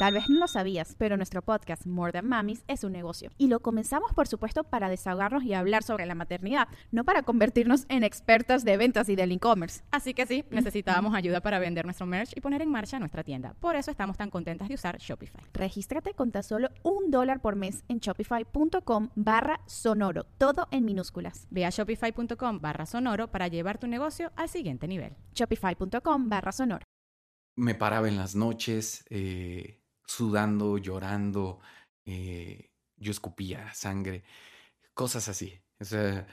Tal vez no lo sabías, pero nuestro podcast More Than Mamis es un negocio. Y lo comenzamos, por supuesto, para desahogarnos y hablar sobre la maternidad, no para convertirnos en expertas de ventas y del e-commerce. Así que sí, necesitábamos ayuda para vender nuestro merch y poner en marcha nuestra tienda. Por eso estamos tan contentas de usar Shopify. Regístrate con tan solo un dólar por mes en shopify.com barra sonoro, todo en minúsculas. Ve a shopify.com barra sonoro para llevar tu negocio al siguiente nivel. Shopify.com barra sonoro. Me paraba en las noches. Eh sudando, llorando, eh, yo escupía sangre, cosas así. O sea,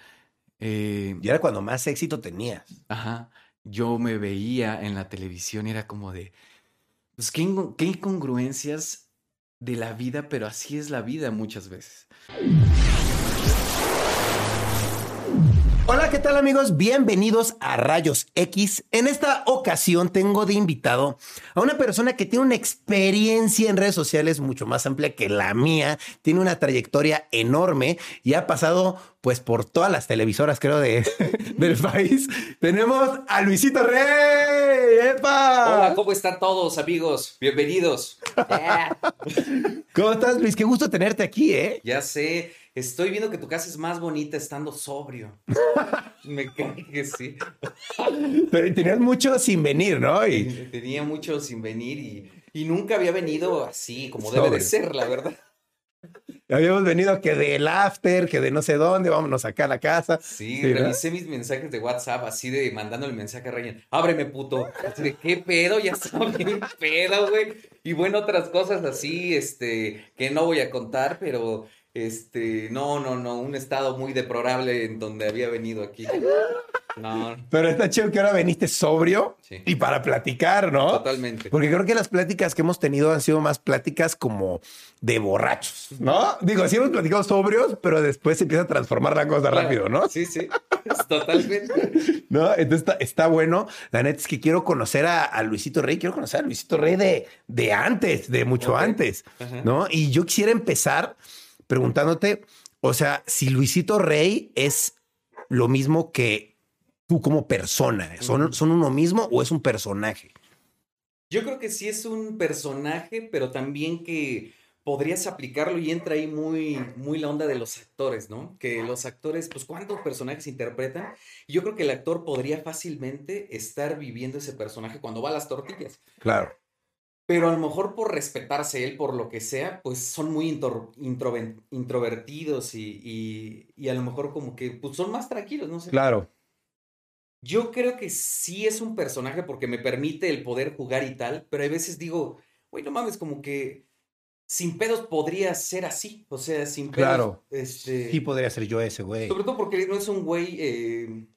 eh, y era cuando más éxito tenías. Ajá. Yo me veía en la televisión y era como de, pues qué, qué incongruencias de la vida, pero así es la vida muchas veces. Hola, ¿qué tal amigos? Bienvenidos a Rayos X. En esta ocasión tengo de invitado a una persona que tiene una experiencia en redes sociales mucho más amplia que la mía, tiene una trayectoria enorme y ha pasado pues por todas las televisoras creo de, del país. Tenemos a Luisito Rey. ¡Epa! Hola, ¿cómo están todos amigos? Bienvenidos. ¿Cómo estás Luis? Qué gusto tenerte aquí, ¿eh? Ya sé. Estoy viendo que tu casa es más bonita estando sobrio. Me cae que sí. Pero tenías mucho sin venir, ¿no? Y... Tenía mucho sin venir y, nunca había venido así como debe de ser, la verdad. Habíamos venido que del after, que de no sé dónde, vámonos acá a la casa. Sí, revisé mis mensajes de WhatsApp así de mandando el mensaje a Ryan. Ábreme, puto. de, ¿qué pedo? Ya está bien pedo, güey. Y bueno, otras cosas así, este, que no voy a contar, pero este, no, no, no, un estado muy deplorable en donde había venido aquí. No. Pero está chido que ahora veniste sobrio y para platicar, ¿no? Totalmente. Porque creo que las pláticas que hemos tenido han sido más pláticas como de borrachos, ¿no? Digo, sí hemos platicado sobrios, pero después se empieza a transformar la cosa rápido, ¿no? Sí, sí, totalmente. ¿No? Entonces está, bueno. La neta es que quiero conocer a, Luisito Rey, quiero conocer a Luisito Rey de, de antes, de mucho antes, ¿no? Y yo quisiera empezar preguntándote, o sea, si Luisito Rey es lo mismo que tú como persona, ¿son, son uno mismo o es un personaje? Yo creo que sí es un personaje, pero también que podrías aplicarlo y entra ahí muy, muy la onda de los actores, ¿no? Que los actores, pues, ¿cuántos personajes interpretan? Yo creo que el actor podría fácilmente estar viviendo ese personaje cuando va a las tortillas. Claro pero a lo mejor por respetarse él, por lo que sea, pues son muy introvertidos y, y, a lo mejor como que pues son más tranquilos, no sé. Claro. Yo creo que sí es un personaje porque me permite el poder jugar y tal, pero a veces digo, güey, no mames, como que sin pedos podría ser así, o sea, sin pedos. Claro. Este, sí podría ser yo ese güey. Sobre todo porque no es un güey... Eh,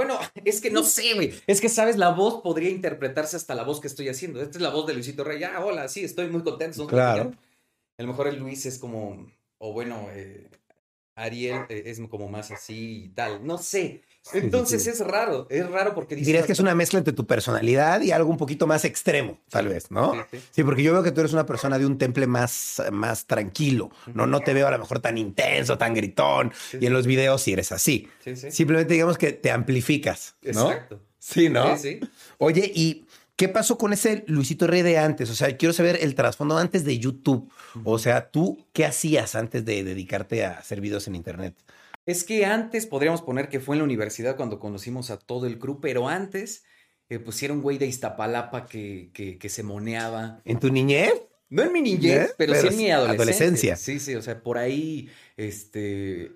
bueno, es que no sé, güey. Es que, ¿sabes? La voz podría interpretarse hasta la voz que estoy haciendo. Esta es la voz de Luisito Rey. Ah, hola, sí, estoy muy contento. Claro. A lo mejor el Luis es como, o bueno, eh, Ariel eh, es como más así y tal. No sé. Entonces es raro, es raro porque dirías que es una mezcla entre tu personalidad y algo un poquito más extremo, tal vez, ¿no? Sí, porque yo veo que tú eres una persona de un temple más, más tranquilo, no, no te veo a lo mejor tan intenso, tan gritón, y en los videos sí eres así. Simplemente digamos que te amplificas, ¿no? Exacto. Sí, ¿no? Sí, sí. Oye, y ¿Qué pasó con ese Luisito Rey de antes? O sea, quiero saber el trasfondo antes de YouTube. O sea, tú, ¿qué hacías antes de dedicarte a hacer videos en Internet? Es que antes podríamos poner que fue en la universidad cuando conocimos a todo el crew, pero antes eh, pues un güey de Iztapalapa que, que, se moneaba. ¿En tu niñez? No en mi niñez, pero, sí en mi adolescencia. Sí, sí, o sea, por ahí, este,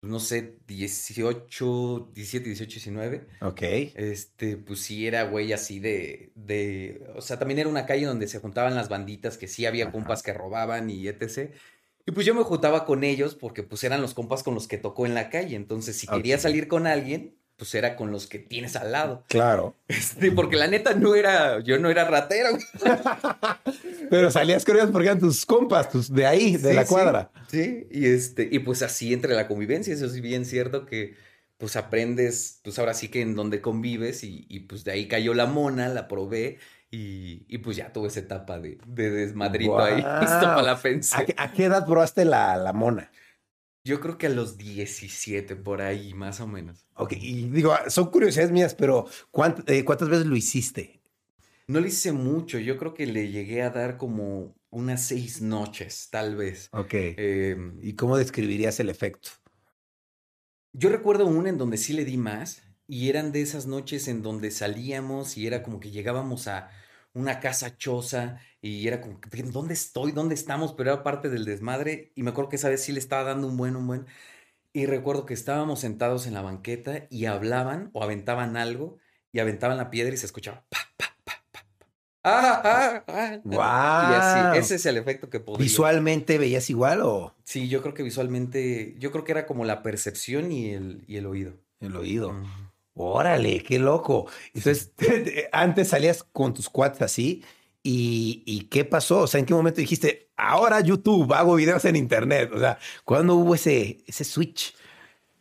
no sé, 18, 17, 18, 19. Ok. Este, pues sí era güey así de, de, o sea, también era una calle donde se juntaban las banditas, que sí había compas que robaban y etc. Y pues yo me juntaba con ellos porque pues eran los compas con los que tocó en la calle. Entonces, si quería salir con alguien, pues era con los que tienes al lado. Claro. Este, porque la neta no era, yo no era ratero. Pero salías con ellos porque eran tus compas, tus de ahí, de la cuadra. Sí, y este, y pues así entre la convivencia, eso es bien cierto que pues aprendes, pues ahora sí que en donde convives y, y pues de ahí cayó la mona, la probé y, pues ya tuve esa etapa de, de desmadrito ahí, listo para la ¿A qué, edad probaste la, la mona? Yo creo que a los 17, por ahí, más o menos. Ok, y digo, son curiosidades mías, pero ¿cuánt- eh, ¿cuántas veces lo hiciste? No le hice mucho, yo creo que le llegué a dar como unas seis noches, tal vez. Ok. Em, ¿Y cómo describirías el efecto? Yo recuerdo una en donde sí le di más y eran de esas noches en donde salíamos y era como que llegábamos a una casa choza y era como, que, ¿dónde estoy? ¿Dónde estamos? Pero era parte del desmadre y me acuerdo que esa vez sí le estaba dando un buen, un buen. Y recuerdo que estábamos sentados en la banqueta y hablaban o aventaban algo y aventaban la piedra y se escuchaba pa, pa, pa, pa, pa. Ah, ah, ah. Y ¡Guau! así, ese es el efecto que podría. ¿Visualmente veías igual o Sí, yo creo que visualmente, yo creo que era como la percepción y el, y el oído. el oído? Órale, qué loco. Entonces, antes salías con tus cuates así. ¿Y, ¿Y qué pasó? O sea, ¿en qué momento dijiste, ahora YouTube, hago videos en internet? O sea, ¿cuándo hubo ese, ese switch?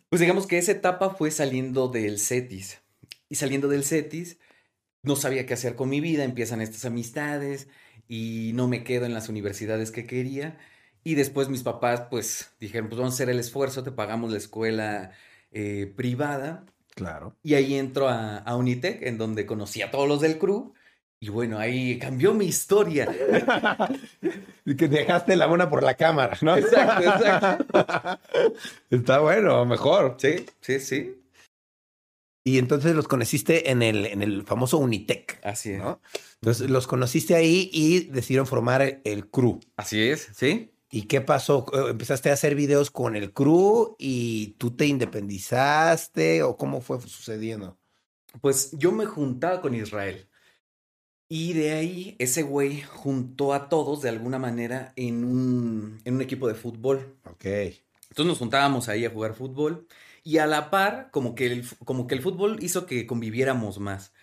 Pues digamos que esa etapa fue saliendo del CETIS. Y saliendo del CETIS, no sabía qué hacer con mi vida, empiezan estas amistades y no me quedo en las universidades que quería. Y después mis papás, pues, dijeron, pues vamos a hacer el esfuerzo, te pagamos la escuela eh, privada. Claro. Y ahí entro a, a Unitec, en donde conocí a todos los del crew. Y bueno, ahí cambió mi historia. que dejaste la buena por la cámara, ¿no? Exacto, exacto. Está bueno, mejor. Sí, sí, sí. Y entonces los conociste en el, en el famoso Unitec, Así es. ¿no? Entonces los conociste ahí y decidieron formar el, el crew. Así es, sí. ¿Y qué pasó? Eh, ¿Empezaste a hacer videos con el crew y tú te independizaste o cómo fue sucediendo? Pues yo me juntaba con Israel. Y de ahí ese güey juntó a todos de alguna manera en un, en un equipo de fútbol. Ok. Entonces nos juntábamos ahí a jugar fútbol y a la par como que el, como que el fútbol hizo que conviviéramos más.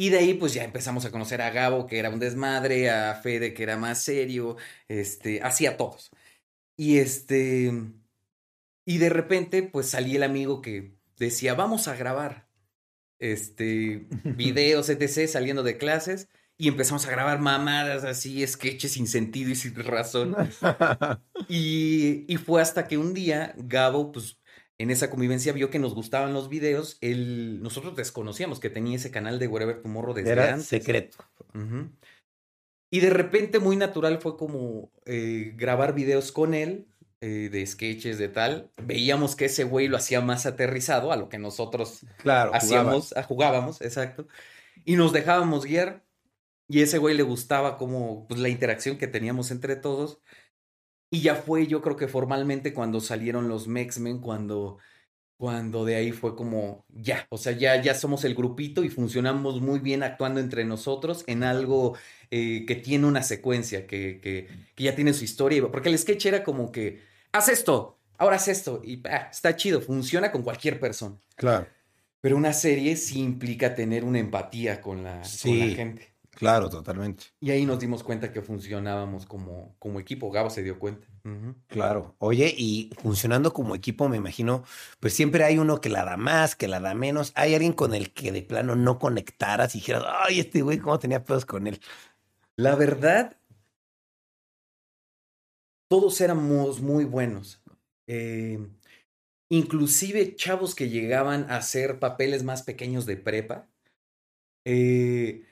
Y de ahí pues ya empezamos a conocer a Gabo que era un desmadre, a Fede que era más serio, este, así a todos. Y este y de repente pues salí el amigo que decía, "Vamos a grabar este videos etc saliendo de clases." Y empezamos a grabar mamadas así, sketches sin sentido y sin razón. Y, y fue hasta que un día Gabo, pues en esa convivencia vio que nos gustaban los videos. Él, nosotros desconocíamos que tenía ese canal de Wherever Tomorrow desde Era antes. secreto. Y de repente, muy natural, fue como eh, grabar videos con él, eh, de sketches, de tal. Veíamos que ese güey lo hacía más aterrizado a lo que nosotros Claro. hacíamos, ah, jugábamos, exacto. Y nos dejábamos guiar. Y ese güey le gustaba como pues, la interacción que teníamos entre todos. Y ya fue, yo creo que formalmente cuando salieron los Mexmen, cuando, cuando de ahí fue como, ya, o sea, ya, ya somos el grupito y funcionamos muy bien actuando entre nosotros en algo eh, que tiene una secuencia, que, que, que ya tiene su historia. Porque el sketch era como que, haz esto, ahora haz esto, y ah, está chido, funciona con cualquier persona. Claro. Pero una serie sí implica tener una empatía con la, con Sí. la gente. Claro, totalmente. Y ahí nos dimos cuenta que funcionábamos como, como equipo. Gabo se dio cuenta. Claro. Oye, y funcionando como equipo, me imagino, pues siempre hay uno que la da más, que la da menos. Hay alguien con el que de plano no conectaras y dijeras, ay, este güey, ¿cómo tenía pedos con él? La verdad, todos éramos muy buenos. Eh, inclusive chavos que llegaban a hacer papeles más pequeños de prepa, eh,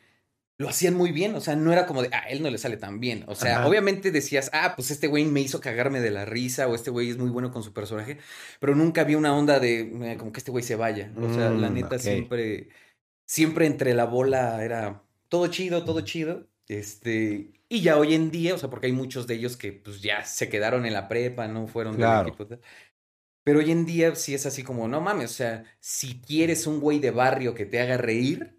lo hacían muy bien. O sea, no era como de, ah, él no le sale tan bien. O sea, Ajá. obviamente decías, ah, pues este güey me hizo cagarme de la risa o este güey es muy bueno con su personaje, pero nunca había una onda de eh, como que este güey se vaya. O sea, la Mm, neta siempre, siempre entre la bola era todo chido, todo chido. Este, y ya hoy en día, o sea, porque hay muchos de ellos que pues ya se quedaron en la prepa, no fueron del Claro. equipo. tal. Pero hoy en día sí es así como, no mames, o sea, si quieres un güey de barrio que te haga reír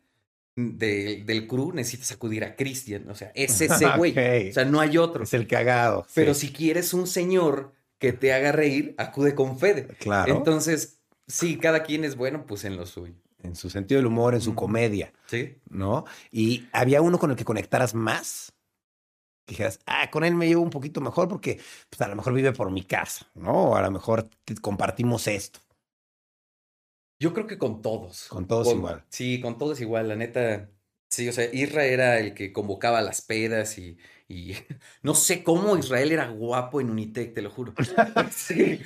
de- del crew, necesitas acudir a Cristian. O sea, es ese güey. O sea, no hay otro. Es el cagado. Pero sí. si quieres un señor que te haga reír, acude con Fede. Claro. Entonces, sí, cada quien es bueno, pues en lo suyo. en su sentido del humor, en su comedia, Sí. ¿no? Y había uno con el que conectaras más. Que dijeras, ah, con él me llevo un poquito mejor porque pues, a lo mejor vive por mi casa, ¿no? O a lo mejor compartimos esto. Yo creo que con todos. Con todos igual. Sí, con todos igual, la neta. Sí, o sea, Isra era el que convocaba las pedas y, Y no sé cómo Israel era guapo en Unitec, te lo juro. Sí.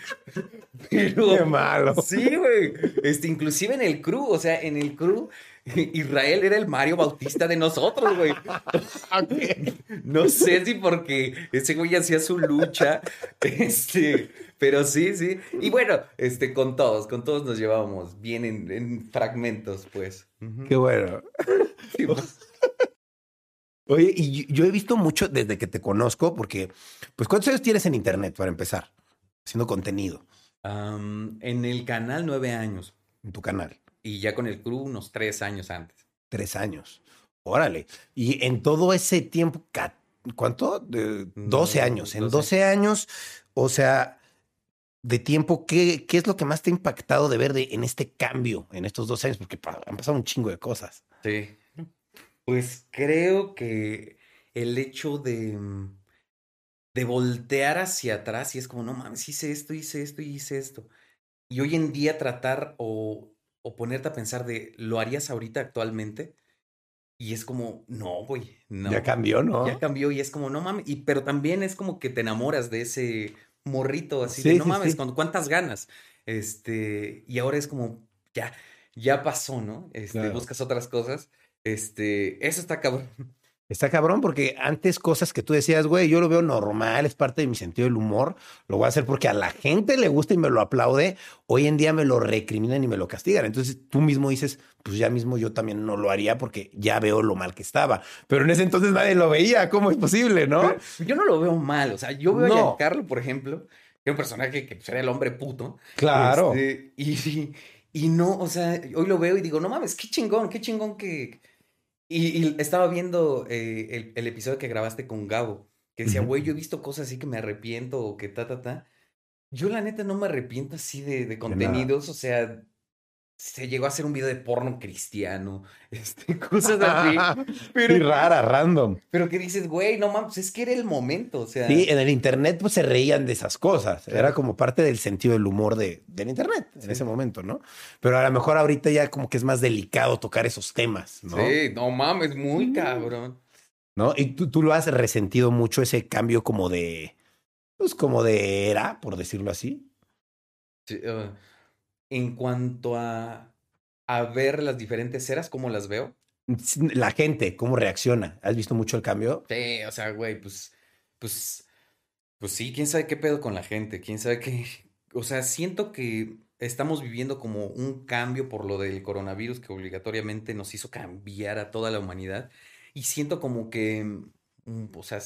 Pero, Qué malo. Sí, güey. Este, inclusive en el crew, o sea, en el crew, Israel era el Mario Bautista de nosotros, güey. No sé si porque ese güey hacía su lucha, este, pero sí, sí. Y bueno, este, con todos, con todos nos llevábamos bien en, en fragmentos, pues. Qué bueno. Sí, pues. Oye, y yo he visto mucho desde que te conozco, porque, pues, ¿cuántos años tienes en internet para empezar? Haciendo contenido en el canal nueve años en tu canal. Y ya con el crew unos tres años antes. Tres años. Órale. Y en todo ese tiempo, ¿cuánto? De 12 No, años. En 12. 12 años, o sea, de tiempo, ¿qué, ¿qué es lo que más te ha impactado de ver de, en este cambio en estos 12 años? Porque han pasado un chingo de cosas. Sí. Pues creo que el hecho de, mm, de voltear hacia atrás y es como, no mames, hice esto, hice esto y hice esto. Y hoy en día tratar o, o ponerte a pensar de, ¿lo harías ahorita actualmente? Y es como, no, güey, no. Ya cambió, ¿no? Ya cambió y es como, no mames. Y, pero también es como que te enamoras de ese morrito así Sí, de, no sí, mames, sí. con cuántas ganas. Este, y ahora es como, ya, ya pasó, ¿no? Este, Claro. buscas otras cosas. Este, eso está cabrón. Está cabrón porque antes cosas que tú decías, güey, yo lo veo normal, es parte de mi sentido del humor, lo voy a hacer porque a la gente le gusta y me lo aplaude, hoy en día me lo recriminan y me lo castigan. Entonces tú mismo dices, pues ya mismo yo también no lo haría porque ya veo lo mal que estaba. Pero en ese entonces nadie lo veía, ¿cómo es posible, no? Pero yo no lo veo mal. O sea, yo veo a No. Giancarlo, por ejemplo, que es un personaje que pues, era el hombre puto. Claro. Este, y, y no, o sea, hoy lo veo y digo, no mames, qué chingón, qué chingón que. Y, y estaba viendo eh, el, el episodio que grabaste con Gabo, que decía, güey, yo he visto cosas así que me arrepiento o que ta, ta, ta. Yo, la neta, no me arrepiento así de, de contenidos, o sea, se llegó a hacer un video de porno cristiano, este, cosas así. Pero... Pero, rara, random. pero que dices, güey, no mames, es que era el momento, o sea. Sí, en el internet pues se reían de esas cosas. Era como parte del sentido del humor de, del internet en Sí. ese momento, ¿no? Pero a lo mejor ahorita ya como que es más delicado tocar esos temas, ¿no? Sí, no mames, muy cabrón. ¿No? Y tú, tú lo has resentido mucho ese cambio como de, pues como de era, por decirlo así. Sí, uh, en cuanto a, a ver las diferentes eras, ¿cómo las veo? La gente, ¿cómo reacciona? ¿Has visto mucho el cambio? Sí, o sea, güey, pues, pues, pues sí, quién sabe qué pedo con la gente, quién sabe qué. O sea, siento que estamos viviendo como un cambio por lo del coronavirus que obligatoriamente nos hizo cambiar a toda la humanidad. Y siento como que, mm, o sea,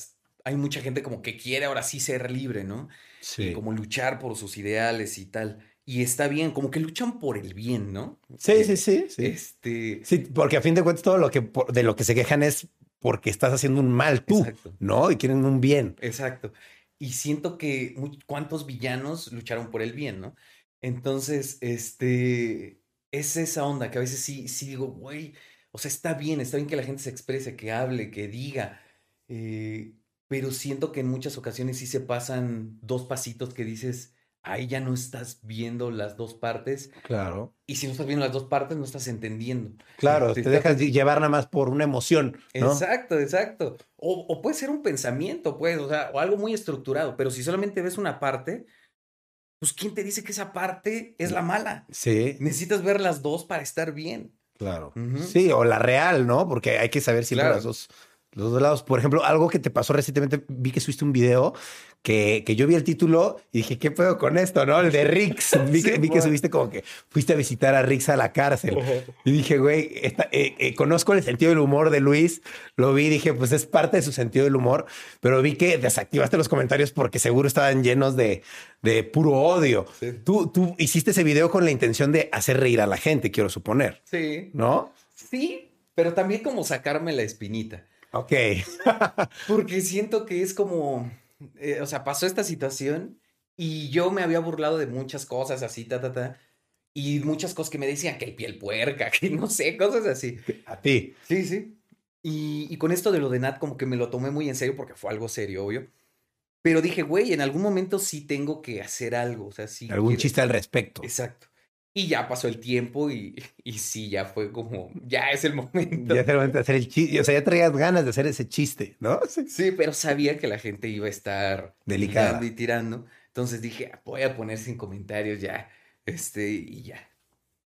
hay mucha gente como que quiere ahora sí ser libre, ¿no? Y como luchar por sus ideales y tal. Y está bien, como que luchan por el bien, ¿no? Sí, Eh, sí, sí, sí. Este, Sí, porque a fin de cuentas todo lo que por- de lo que se quejan es porque estás haciendo un mal tú, Exacto. ¿no? Y quieren un bien. exacto. Y siento que cuántos villanos lucharon por el bien, ¿no? Entonces, este, es esa onda que a veces sí, sí digo, güey, o sea, está bien, está bien que la gente se exprese, que hable, que diga, eh, pero siento que en muchas ocasiones sí se pasan dos pasitos que dices, ahí ya no estás viendo las dos partes, Claro. y si no estás viendo las dos partes, no estás entendiendo. Claro, Sí, te dejas llevar nada más por una emoción, ¿no? Exacto, exacto. O, o puede ser un pensamiento, pues, o sea, o algo muy estructurado, pero si solamente ves una parte, pues ¿quién te dice que esa parte es la mala? Sí, Necesitas ver las dos para estar bien. claro. Sí, o la real, ¿no? Porque hay que saber siempre Claro. las dos, los dos lados. Por ejemplo, algo que te pasó recientemente, vi que subiste un video que, que yo vi el título y dije, ¿qué pedo con esto, no? El de Rix. Vi, que, Sí, vi que subiste como que fuiste a visitar a Rix a la cárcel. Y dije, güey, esta- eh, eh, conozco el sentido del humor de Luis, lo vi, dije, pues es parte de su sentido del humor, pero vi que desactivaste los comentarios porque seguro estaban llenos de, de puro odio. Sí. Tú, tú hiciste ese video con la intención de hacer reír a la gente, quiero suponer, Sí. ¿no? Sí, pero también como sacarme la espinita. Ok. Porque siento que es como, eh, o sea, pasó esta situación y yo me había burlado de muchas cosas así, ta, ta, ta. Y muchas cosas que me decían que el piel puerca, que no sé, cosas así. A ti. Sí, sí. Y, y con esto de lo de Nat, como que me lo tomé muy en serio porque fue algo serio, obvio. Pero dije, güey, en algún momento sí tengo que hacer algo. O sea, sí. Algún quiero- chiste al respecto. Exacto. Y ya pasó el tiempo y, y sí, ya fue como, ya es el momento. Ya es el momento de hacer el chiste. O sea, ya traías ganas de hacer ese chiste, ¿no? Sí, sí pero sabía que la gente iba a estar delicada tirando y tirando. Entonces dije, voy a poner sin comentarios ya. Este, y ya.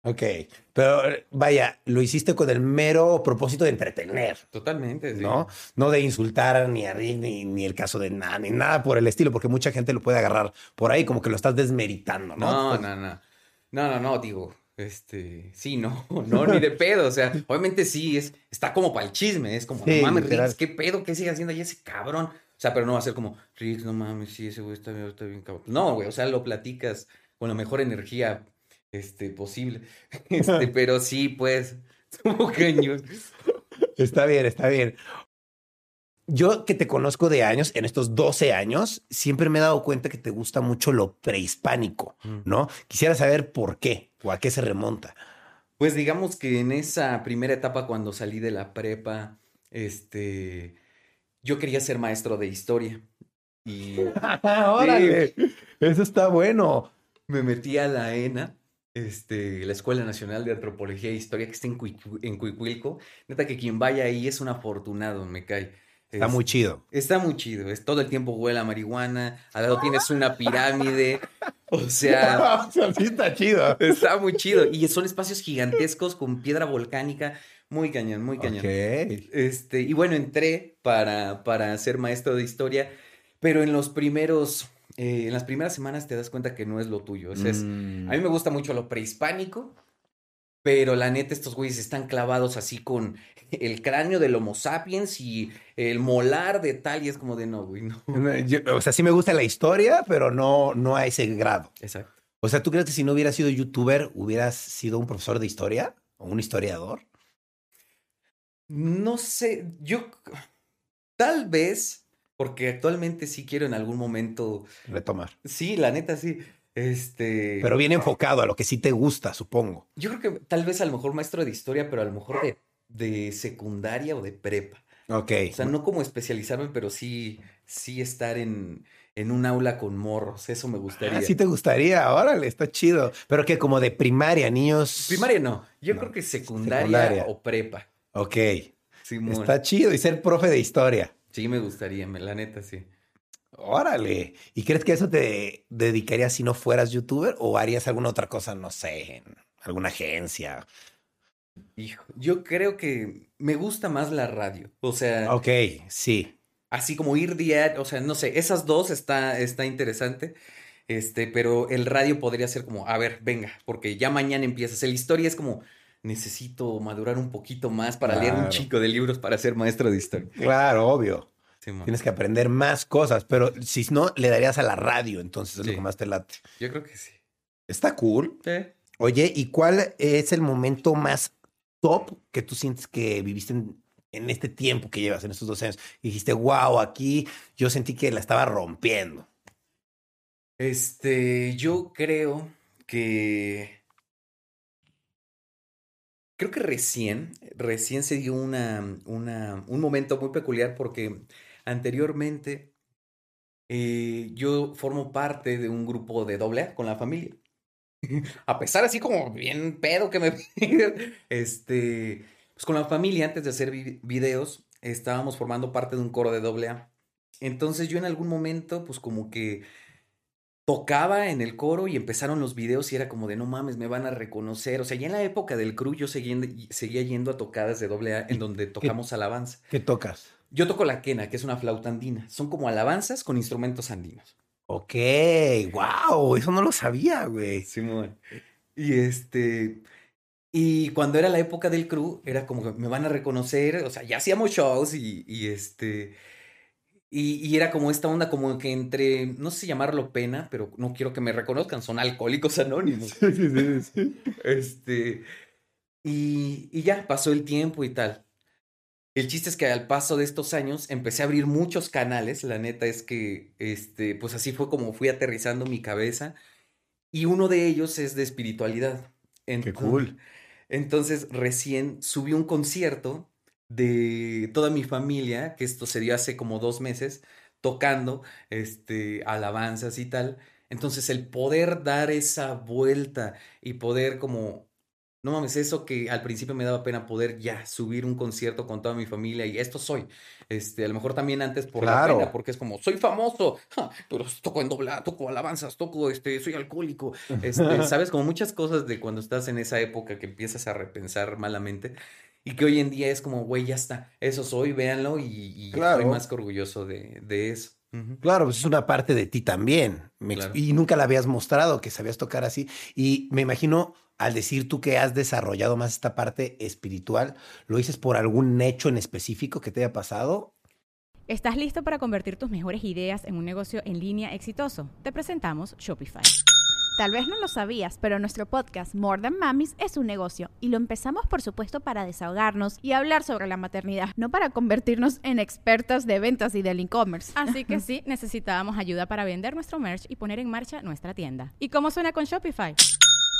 Ok, pero vaya, lo hiciste con el mero propósito de entretener. Totalmente, sí. ¿No? No de insultar ni a Rick, ni, ni el caso de nada, ni nada por el estilo, porque mucha gente lo puede agarrar por ahí como que lo estás desmeritando, ¿no? No, no, no. No, no, no, digo, este, sí, no, no, ni de pedo, o sea, obviamente sí, es, está como para el chisme, es como, no mames, Rick, ¿qué pedo? ¿Qué sigue haciendo ahí ese cabrón? O sea, pero no va a ser como, Rick, no mames, sí, ese güey está, está bien cabrón. No, güey, o sea, lo platicas con la mejor energía este, posible. Este, pero sí, pues, como cañón. Está bien, está bien. Yo que te conozco de años, en estos 12 años, siempre me he dado cuenta que te gusta mucho lo prehispánico, ¿no? Quisiera saber por qué o a qué se remonta. Pues digamos que en esa primera etapa cuando salí de la prepa, este, yo quería ser maestro de historia. Y... ¡Órale! Eso está bueno. Me metí a la ENA este, la Escuela Nacional de Antropología e Historia que está en, en Cuicuilco. Neta que quien vaya ahí es un afortunado, me cae. Está muy chido. Está muy chido. Es todo el tiempo huele a marihuana. Al lado tienes una pirámide. O sea. sí está chido. Está muy chido. Y son espacios gigantescos con piedra volcánica. Muy cañón, muy cañón. Este, y bueno, entré para, para ser maestro de historia. Pero en los primeros eh, en las primeras semanas te das cuenta que no es lo tuyo. es, a mí me mm. gusta mucho lo prehispánico, pero la neta estos güeyes están clavados así con el cráneo del Homo sapiens y el molar de tal y es como de no, güey, no. o sea, sí me gusta la historia, pero no, no a ese grado. Exacto. O sea, ¿tú crees que si no hubieras sido youtuber, hubieras sido un profesor de historia o un historiador? No sé, yo tal vez porque actualmente sí quiero en algún momento retomar. Sí, la neta sí. Este. Pero bien enfocado a lo que sí te gusta, supongo. Yo creo que tal vez a lo mejor maestro de historia, pero a lo mejor de, de secundaria o de prepa. Ok. O sea, no como especializarme, pero sí, sí estar en, en un aula con morros. Eso me gustaría. Ah, sí te gustaría, órale, está chido. Pero que como de primaria, niños. Primaria no. Yo creo que secundaria, o prepa. Ok. Está chido. Y ser profe de historia. Sí, me gustaría, la neta, sí. Órale. ¿Y crees que eso te dedicarías si no fueras youtuber o harías alguna otra cosa, no sé, en alguna agencia? Hijo, yo creo que me gusta más la radio. O sea. Ok, sí. Así como ir diario, o sea, no sé, esas dos está, está interesante. Este, pero el radio podría ser como, a ver, venga, porque ya mañana empiezas. La historia es como, necesito madurar un poquito más para leer un chico de libros para ser maestro de historia. Claro, obvio. Tienes que aprender más cosas, pero si no, le darías a la radio, entonces es lo que más te late. Yo creo que sí. Está cool. Oye, ¿y cuál es el momento más top que tú sientes que viviste en, en este tiempo que llevas, en estos dos años? Y dijiste, wow, aquí yo sentí que la estaba rompiendo. Este, yo creo que Creo que recién, recién se dio una, una, un momento muy peculiar porque anteriormente eh, yo formo parte de un grupo de doble A con la familia. A pesar así como bien pedo que me este, pues con la familia antes de hacer videos estábamos formando parte de un coro de doble A. Entonces yo en algún momento pues como que tocaba en el coro y empezaron los videos y era como de no mames, me van a reconocer. O sea, ya en la época del crew yo seguía, seguía yendo a tocadas de doble A en donde tocamos alabanza. ¿Qué tocas? Yo toco la quena, que es una flauta andina. Son como alabanzas con instrumentos andinos. Ok, wow, eso no lo sabía, güey. Simón. Y este. Y cuando era la época del crew, era como que me van a reconocer. O sea, ya hacíamos shows y, y este. Y, era como esta onda, como que entre, no sé llamarlo pena, pero no quiero que me reconozcan, son alcohólicos anónimos. Sí, sí, sí, Este, y, y ya pasó el tiempo y tal. El chiste es que al paso de estos años empecé a abrir muchos canales. La neta es que, este, pues así fue como fui aterrizando mi cabeza. Y uno de ellos es de espiritualidad. Qué cool. Entonces, recién subí un concierto de toda mi familia, que esto se dio hace como dos meses, tocando este, alabanzas y tal, Entonces, el poder dar esa vuelta y poder como no mames, eso que al principio me daba pena poder ya subir un concierto con toda mi familia y esto soy. Este, a lo mejor también antes por la pena, porque es como, soy famoso, pero toco en dobla, toco alabanzas, toco, este, soy alcohólico. Este, sabes, como muchas cosas de cuando estás en esa época que empiezas a repensar malamente y que hoy en día es como, güey, ya está, eso soy, véanlo y, y estoy más que orgulloso de, de eso. Claro, pues es una parte de ti también. Y nunca la habías mostrado que sabías tocar así. Y me imagino, al decir tú que has desarrollado más esta parte espiritual, ¿lo dices por algún hecho en específico que te haya pasado? ¿Estás listo para convertir tus mejores ideas en un negocio en línea exitoso? Te presentamos Shopify. Tal vez no lo sabías, pero nuestro podcast More Than Mamis es un negocio y lo empezamos por supuesto para desahogarnos y hablar sobre la maternidad, no para convertirnos en expertas de ventas y del e-commerce. Así que sí, necesitábamos ayuda para vender nuestro merch y poner en marcha nuestra tienda. ¿Y cómo suena con Shopify?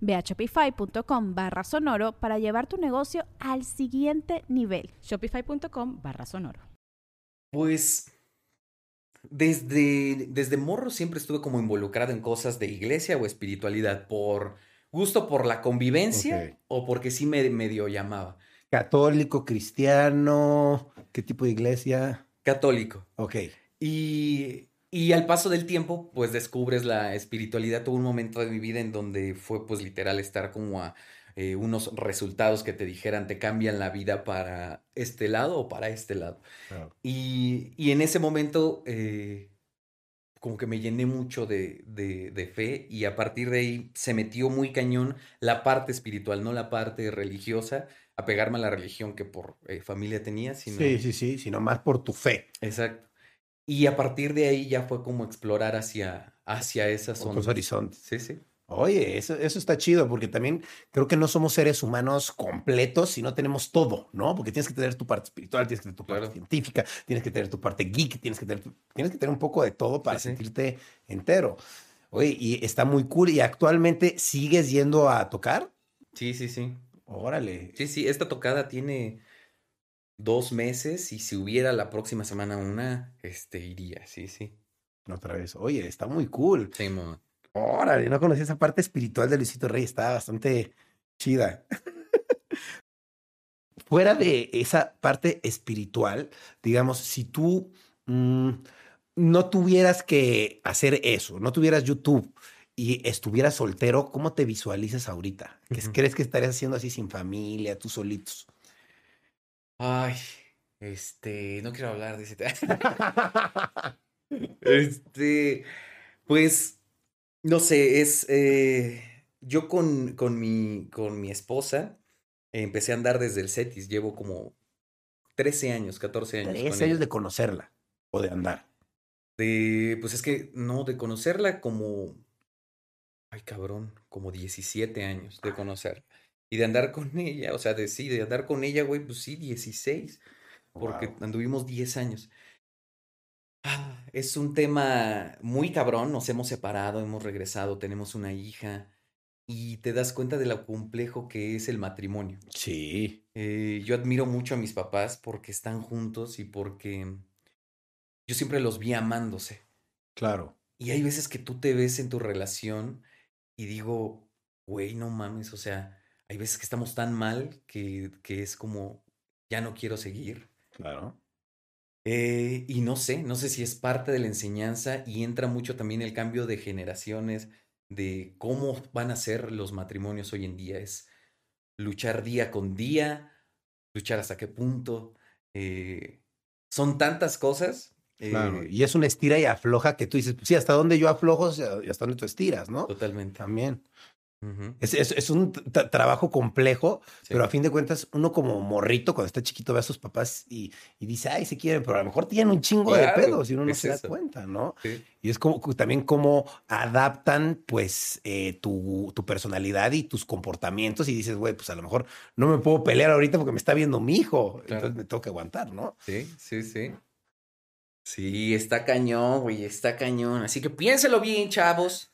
Ve a shopify.com barra sonoro para llevar tu negocio al siguiente nivel. Shopify.com barra sonoro. Pues desde, desde morro siempre estuve como involucrado en cosas de iglesia o espiritualidad por gusto por la convivencia o porque sí me medio llamaba. Católico, cristiano, ¿qué tipo de iglesia? Católico. Ok. Y y al paso del tiempo, pues descubres la espiritualidad. Tuve un momento de mi vida en donde fue pues literal estar como a eh, unos resultados que te dijeran te cambian la vida para este lado o para este lado. Y, y, en ese momento eh, como que me llené mucho de, de, de, fe y a partir de ahí se metió muy cañón la parte espiritual, no la parte religiosa, a pegarme a la religión que por eh, familia tenía, sino... Sí, sí, sí, sino más por tu fe. Exacto. Y a partir de ahí ya fue como explorar hacia, hacia esas zonas. horizontes. Sí, sí. Oye, eso, eso está chido, porque también creo que no somos seres humanos completos si no tenemos todo, ¿no? Porque tienes que tener tu parte espiritual, tienes que tener tu parte científica, tienes que tener tu parte geek, tienes que tener, tienes que tener un poco de todo para sentirte entero. Oye, y está muy cool. ¿Y actualmente sigues yendo a tocar? Sí, sí, sí. Órale. Sí, sí, esta tocada tiene dos meses y si hubiera la próxima semana una, este, iría, sí, sí. Otra vez, oye, está muy cool. Sí. Órale, no conocía esa parte espiritual de Luisito Rey, está bastante chida. Fuera de esa parte espiritual, digamos, si tú mm, no tuvieras que hacer eso, no tuvieras YouTube y estuvieras soltero, ¿cómo te visualizas ahorita? ¿Qué ¿Crees que estarías haciendo así sin familia, tú solitos? Ay, este, no quiero hablar de ese tema. este, pues, no sé, es, eh, yo con, con, mi, con mi esposa empecé a andar desde el CETIS, llevo como 13 años, 14 años. 13 años de conocerla o de andar. De, pues es que, no, de conocerla como, ay cabrón, como 17 años de conocerla. Y de andar con ella, o sea, de sí, de andar con ella, güey, pues sí, 16, porque anduvimos 10 años. Ah, es un tema muy cabrón, nos hemos separado, hemos regresado, tenemos una hija y te das cuenta de lo complejo que es el matrimonio. Sí. Eh, yo admiro mucho a mis papás porque están juntos y porque yo siempre los vi amándose. Claro. Y hay veces que tú te ves en tu relación y digo, güey, no mames, o sea, hay veces que estamos tan mal que, que es como, ya no quiero seguir. Claro. Eh, y no sé, no sé si es parte de la enseñanza y entra mucho también el cambio de generaciones, de cómo van a ser los matrimonios hoy en día. Es luchar día con día, luchar hasta qué punto. Eh, son tantas cosas. Claro, eh y es una estira y afloja que tú dices, sí, hasta dónde yo aflojo y hasta dónde tú estiras, ¿no? Totalmente. También. Es, un trabajo complejo, pero a fin de cuentas, uno como morrito, cuando está chiquito, ve a sus papás y, dice, ay, se quieren, pero a lo mejor tienen un chingo de pedos y uno no se da cuenta, ¿no? Y es como también cómo adaptan, pues, eh, tu, personalidad y tus comportamientos y dices, güey, pues a lo mejor no me puedo pelear ahorita porque me está viendo mi hijo, entonces me tengo que aguantar, ¿no? Sí, sí, sí. Sí, está cañón, güey, está cañón. Así que piénselo bien, chavos.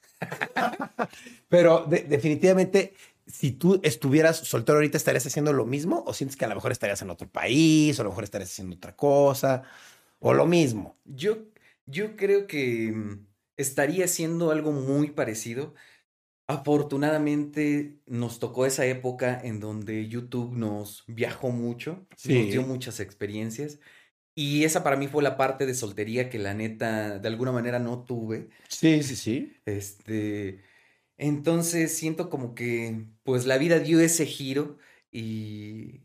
Pero definitivamente, si tú estuvieras soltero ahorita, ¿estarías haciendo lo mismo? ¿O sientes que a lo mejor estarías en otro país? ¿O a lo mejor estarías haciendo otra cosa? ¿O lo mismo? Yo, yo creo que mm, estaría haciendo algo muy parecido. Afortunadamente nos tocó esa época en donde YouTube nos viajó mucho, nos dio muchas experiencias. Y esa para mí fue la parte de soltería que la neta de alguna manera no tuve. Sí, sí, sí. Este, entonces siento como que pues la vida dio ese giro y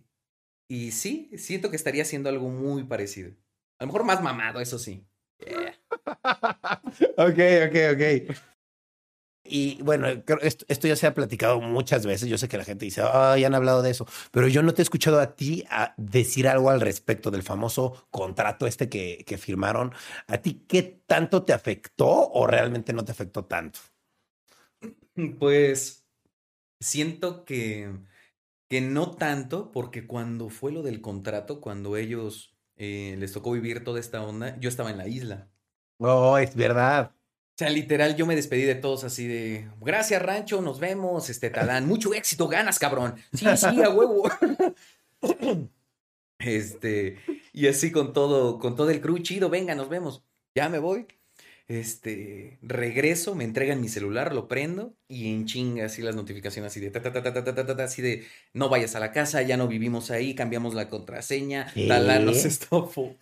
y sí, siento que estaría haciendo algo muy parecido. A lo mejor más mamado, eso sí. ok, ok, ok. Y bueno, esto, ya se ha platicado muchas veces. Yo sé que la gente dice, ah, ya han hablado de eso, pero yo no te he escuchado a ti a decir algo al respecto del famoso contrato este que, que firmaron. ¿A ti qué tanto te afectó o realmente no te afectó tanto? Pues siento que, que no tanto, porque cuando fue lo del contrato, cuando ellos eh, les tocó vivir toda esta onda, yo estaba en la isla. Oh, es verdad. O sea, literal, yo me despedí de todos así de, gracias Rancho, nos vemos, este Talán, mucho éxito, ganas, cabrón. Sí, sí, a huevo. este, y así con todo, con todo el crew, chido, venga, nos vemos. Ya me voy. Este, regreso, me entregan mi celular, lo prendo y en chinga así las notificaciones así de ta, ta, ta, ta, ta, ta, ta, así de no vayas a la casa, ya no vivimos ahí, cambiamos la contraseña, Talán nos estofó.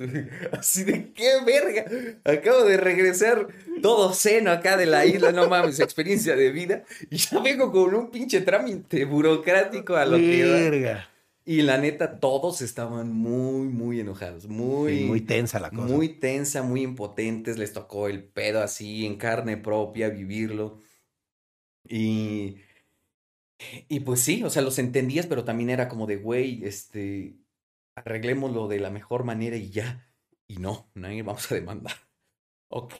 Así de qué verga. Acabo de regresar todo seno acá de la isla, no mames, experiencia de vida. Y ya vengo con un pinche trámite burocrático a lo verga. Y la neta, todos estaban muy, muy enojados. Muy, muy tensa la cosa. Muy tensa, muy impotentes. Les tocó el pedo así, en carne propia, vivirlo. Y. Y pues sí, o sea, los entendías, pero también era como de, güey, este, arreglémoslo de la mejor manera y ya. Y no, no vamos a demandar. Ok.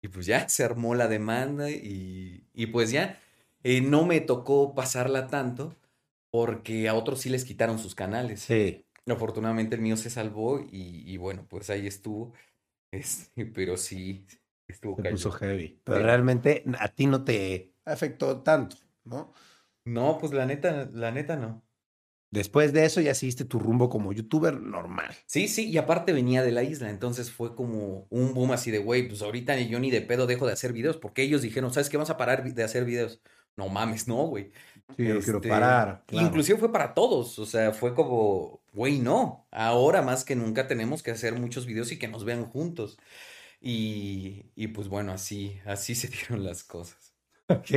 Y pues ya se armó la demanda y, y pues ya eh, no me tocó pasarla tanto porque a otros sí les quitaron sus canales. Sí. Afortunadamente el mío se salvó y, y bueno, pues ahí estuvo. Este, pero sí, estuvo se puso heavy. Pero realmente a ti no te afectó tanto, ¿no? No, pues la neta, la neta no. Después de eso ya seguiste tu rumbo como youtuber normal. Sí, sí, y aparte venía de la isla, entonces fue como un boom así de, güey, pues ahorita ni yo ni de pedo dejo de hacer videos, porque ellos dijeron, ¿sabes qué? Vamos a parar de hacer videos. No mames, no, güey. Sí, yo quiero este, parar. Inclusive fue para todos, o sea, fue como, güey, no, ahora más que nunca tenemos que hacer muchos videos y que nos vean juntos. Y, y pues bueno, así, así se dieron las cosas. Ok.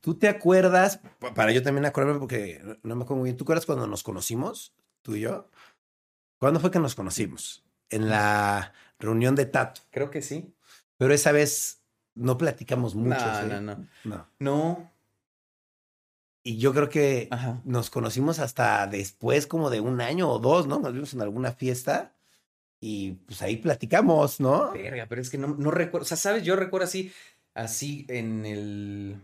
¿Tú te acuerdas? Para yo también acuerdo porque no me acuerdo muy bien. ¿Tú acuerdas cuando nos conocimos, tú y yo? ¿Cuándo fue que nos conocimos? En la reunión de Tato. Creo que sí. Pero esa vez no platicamos mucho. No, no, no, no. Y yo creo que nos conocimos hasta después como de un año o dos, ¿no? Nos vimos en alguna fiesta y pues ahí platicamos, ¿no? Verga, pero es que no, no recuerdo. O sea, ¿sabes? Yo recuerdo así así en el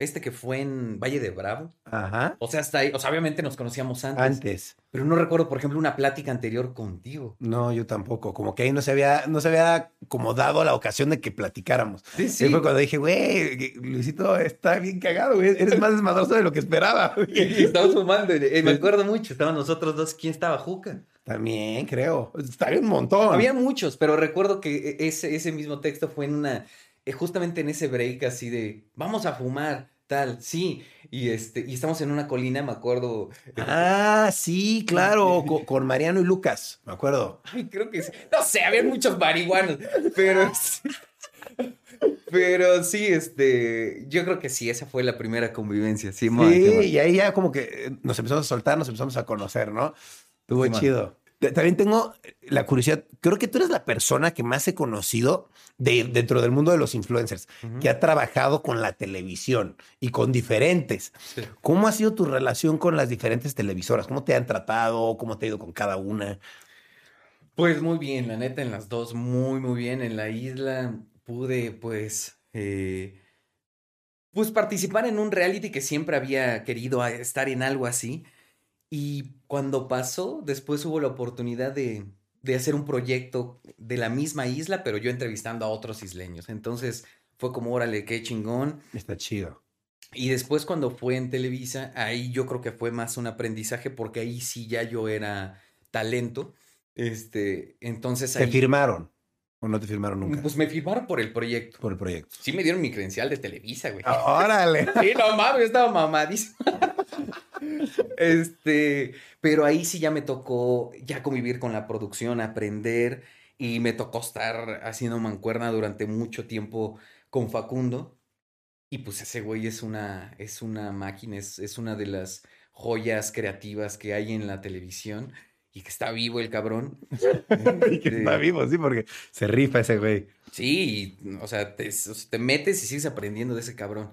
este que fue en Valle de Bravo. Ajá. O sea, hasta ahí, o sea, obviamente nos conocíamos antes. Antes. Pero no recuerdo, por ejemplo, una plática anterior contigo. No, yo tampoco. Como que ahí no se había, no se había como dado la ocasión de que platicáramos. Sí, sí. Y fue cuando dije, güey, Luisito está bien cagado, güey. Eres más desmadroso de lo que esperaba. estamos fumando. Eh, me acuerdo mucho. Estaban nosotros dos. ¿Quién estaba? Juca. También, creo. Estaba un montón. Había muchos, pero recuerdo que e, ese, ese mismo texto fue en una justamente en ese break así de, vamos a fumar, tal, sí. Y este, y estamos en una colina, me acuerdo. Ah, sí, claro, con, Mariano y Lucas, me acuerdo. Ay, creo que sí. No sé, había muchos marihuanos, pero sí. Pero sí, este, yo creo que sí, esa fue la primera convivencia. Sí, sí y ahí ya como que nos empezamos a soltar, nos empezamos a conocer, ¿no? Estuvo chido. También tengo la curiosidad, creo que tú eres la persona que más he conocido de, dentro del mundo de los influencers, que ha trabajado con la televisión y con diferentes. ¿Cómo ha sido tu relación con las diferentes televisoras? ¿Cómo te han tratado? ¿Cómo te ha ido con cada una? Pues muy bien, la neta, en las dos, muy, muy bien. En la isla pude, pues, eh, pues participar en un reality que siempre había querido estar en algo así. Y cuando pasó, después hubo la oportunidad de, de hacer un proyecto de la misma isla, pero yo entrevistando a otros isleños. Entonces fue como, órale, qué chingón. Está chido. Y después cuando fue en Televisa, ahí yo creo que fue más un aprendizaje porque ahí sí ya yo era talento. Este, entonces ahí... ¿Te firmaron? ¿O no te firmaron nunca? Pues me firmaron por el proyecto. Por el proyecto. Sí me dieron mi credencial de Televisa, güey. ¡Órale! sí, no mames, yo estaba mamadísimo. este, pero ahí sí ya me tocó ya convivir con la producción, aprender y me tocó estar haciendo mancuerna durante mucho tiempo con Facundo. Y pues ese güey es una, es una máquina, es, es una de las joyas creativas que hay en la televisión y que está vivo el cabrón. y que está este vivo, sí, porque se rifa ese güey. Sí, o sea, te, te, metes y sigues aprendiendo de ese cabrón.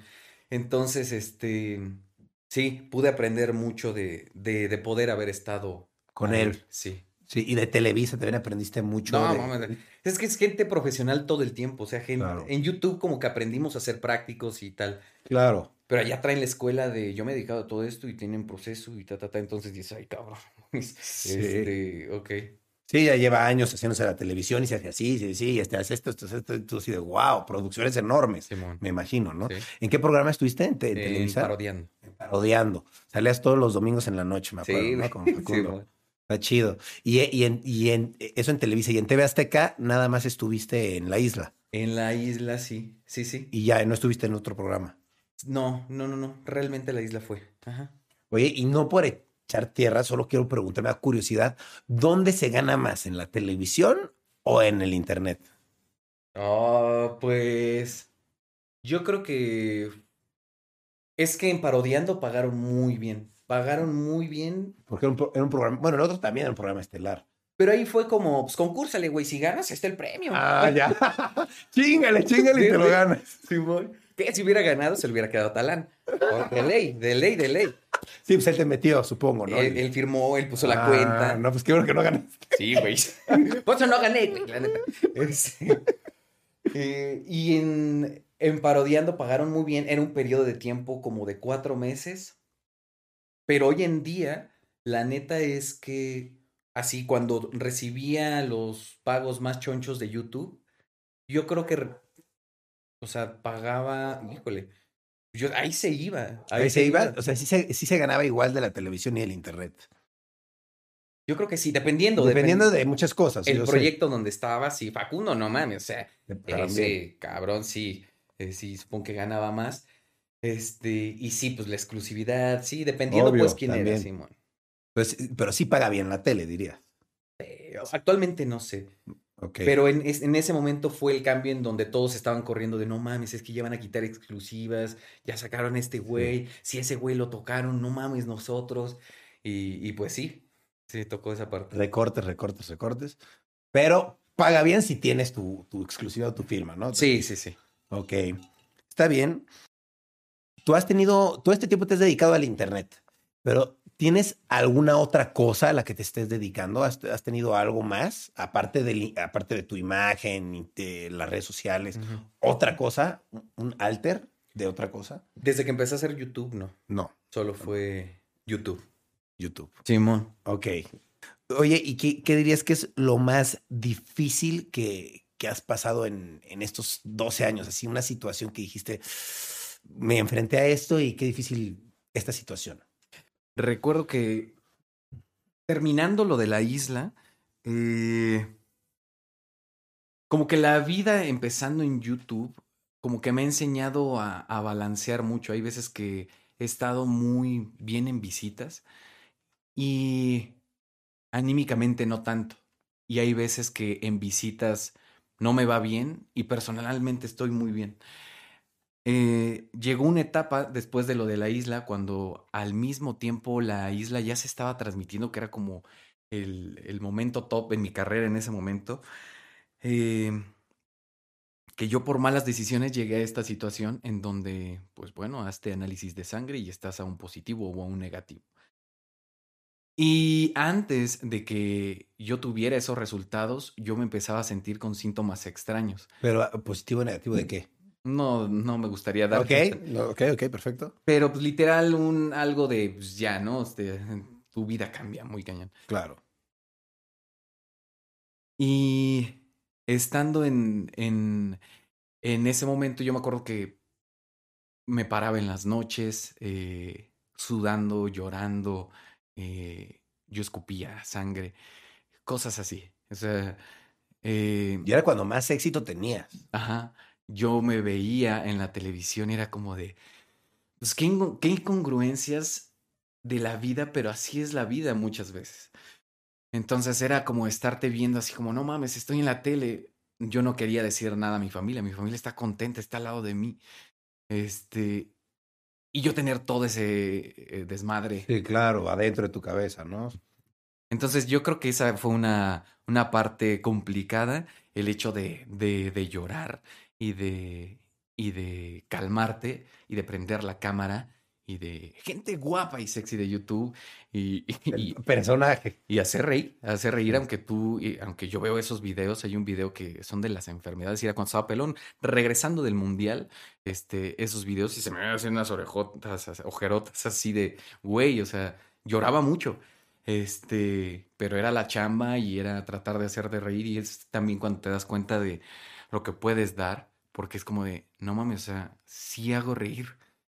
Entonces, este, sí, pude aprender mucho de, de, de poder haber estado con él. Sí. Sí, y de Televisa también aprendiste mucho. No, de... es que es gente profesional todo el tiempo, o sea, gente, en YouTube como que aprendimos a ser prácticos y tal. Claro. Pero allá traen la escuela de yo me he dedicado a todo esto y tienen proceso y ta, ta, ta. Entonces dices, ay, cabrón. Sí. Este, ok. Sí, ya lleva años haciéndose la televisión y se hace así, sí, sí, este hace esto, esto, esto, y tú así de wow, producciones enormes, me imagino, ¿no? ¿En qué programa estuviste? ¿En, te, televisión? Parodiando. parodiando. Salías todos los domingos en la noche, me acuerdo, ¿no? Con Facundo. Está chido. Y, y, en, y en eso en Televisa y en TV Azteca, nada más estuviste en la isla. En la isla, sí, sí, sí. Y ya no estuviste en otro programa. No, no, no, no. Realmente la isla fue. Ajá. Oye, y no por echar tierra, solo quiero preguntarme a curiosidad, ¿dónde se gana más? ¿En la televisión o en el internet? Ah, pues. Yo creo que. Es que en parodiando pagaron muy bien. Pagaron muy bien. Porque era un, programa. Bueno, el otro también era un programa estelar. Pero ahí fue como, pues concúrsale, güey. Si ganas, está el premio. Ah, ya. chingale, chingale y te lo ganas. Sí, si hubiera ganado se le hubiera quedado talán. De ley, de ley, de ley. Sí, pues él te metió, supongo, ¿no? Él, firmó, él puso la ah, cuenta. No, pues qué bueno que no ganaste. Sí, güey. Por eso no gané, güey, la neta. Eh, y en, en Parodiando pagaron muy bien. Era un periodo de tiempo como de cuatro meses. Pero hoy en día, la neta es que así cuando recibía los pagos más chonchos de YouTube, yo creo que o sea, pagaba, híjole, yo, ahí se iba. Ahí, se, iba? o sea, sí se, sí se ganaba igual de la televisión y el internet. Yo creo que sí, dependiendo. Dependiendo de muchas cosas. El proyecto donde estaba, sí, Facundo, no mames, o sea, ese cabrón sí, eh, sí, supongo que ganaba más. Este, y sí, pues la exclusividad, sí, dependiendo pues quién era, Simón. Pues, pero sí paga bien la tele, diría. actualmente no sé. Pero en, en, ese momento fue el cambio en donde todos estaban corriendo de no mames, es que ya van a quitar exclusivas, ya sacaron a este güey, si ese güey lo tocaron, no mames nosotros. Y, y, pues sí, sí, tocó esa parte. Recortes, recortes, recortes. Pero paga bien si tienes tu, tu exclusiva o tu firma, ¿no? Sí, sí, sí. Ok. Está bien. Tú has tenido, todo este tiempo te has dedicado al Internet, pero ¿Tienes alguna otra cosa a la que te estés dedicando? ¿Has, tenido algo más? Aparte de, aparte de tu imagen, de las redes sociales, ¿otra cosa? ¿Un alter de otra cosa? Desde que empecé a hacer YouTube, no. No. Solo fue YouTube. YouTube. Simón. Ok. Oye, ¿y qué, dirías que es lo más difícil que, que has pasado en, en, estos 12 años? Así, una situación que dijiste, me enfrenté a esto y qué difícil esta situación recuerdo que terminando lo de la isla, eh, como que la vida empezando en YouTube, como que me ha enseñado a, a, balancear mucho. Hay veces que he estado muy bien en visitas y anímicamente no tanto. Y hay veces que en visitas no me va bien y personalmente estoy muy bien. Eh, llegó una etapa después de lo de la isla cuando al mismo tiempo la isla ya se estaba transmitiendo que era como el, momento top en mi carrera en ese momento. Eh, que yo por malas decisiones llegué a esta situación en donde, pues bueno, hazte análisis de sangre y estás a un positivo o a un negativo. Y antes de que yo tuviera esos resultados, yo me empezaba a sentir con síntomas extraños. Pero positivo o negativo de qué? No, no me gustaría dar. Ok, ok, ok, perfecto. Pero pues literal un algo de pues, ya, ¿no? Este, tu vida cambia muy cañón. Claro. Y estando en, en, en ese momento, yo me acuerdo que me paraba en las noches, eh, sudando, llorando, eh, yo escupía sangre, cosas así. O sea, eh, y era cuando más éxito tenías. Ajá. Yo me veía en la televisión y era como de, pues qué, qué incongruencias de la vida, pero así es la vida muchas veces. Entonces era como estarte viendo así como, no mames, estoy en la tele. Yo no quería decir nada a mi familia, mi familia está contenta, está al lado de mí. Este, y yo tener todo ese eh, desmadre. Sí, claro, adentro de tu cabeza, ¿no? Entonces yo creo que esa fue una, una parte complicada, el hecho de, de, de llorar y de, y de calmarte y de prender la cámara y de gente guapa y sexy de YouTube y, personaje. y hacer reír, hacer reír, aunque tú, y aunque yo veo esos videos, hay un video que son de las enfermedades, era cuando estaba pelón, regresando del mundial, este, esos videos, y se me hacen unas orejotas, as- ojerotas así de, güey, o sea, lloraba mucho, este, pero era la chamba y era tratar de hacer de reír, y es también cuando te das cuenta de lo que puedes dar, porque es como de, no mames, o sea, sí hago reír,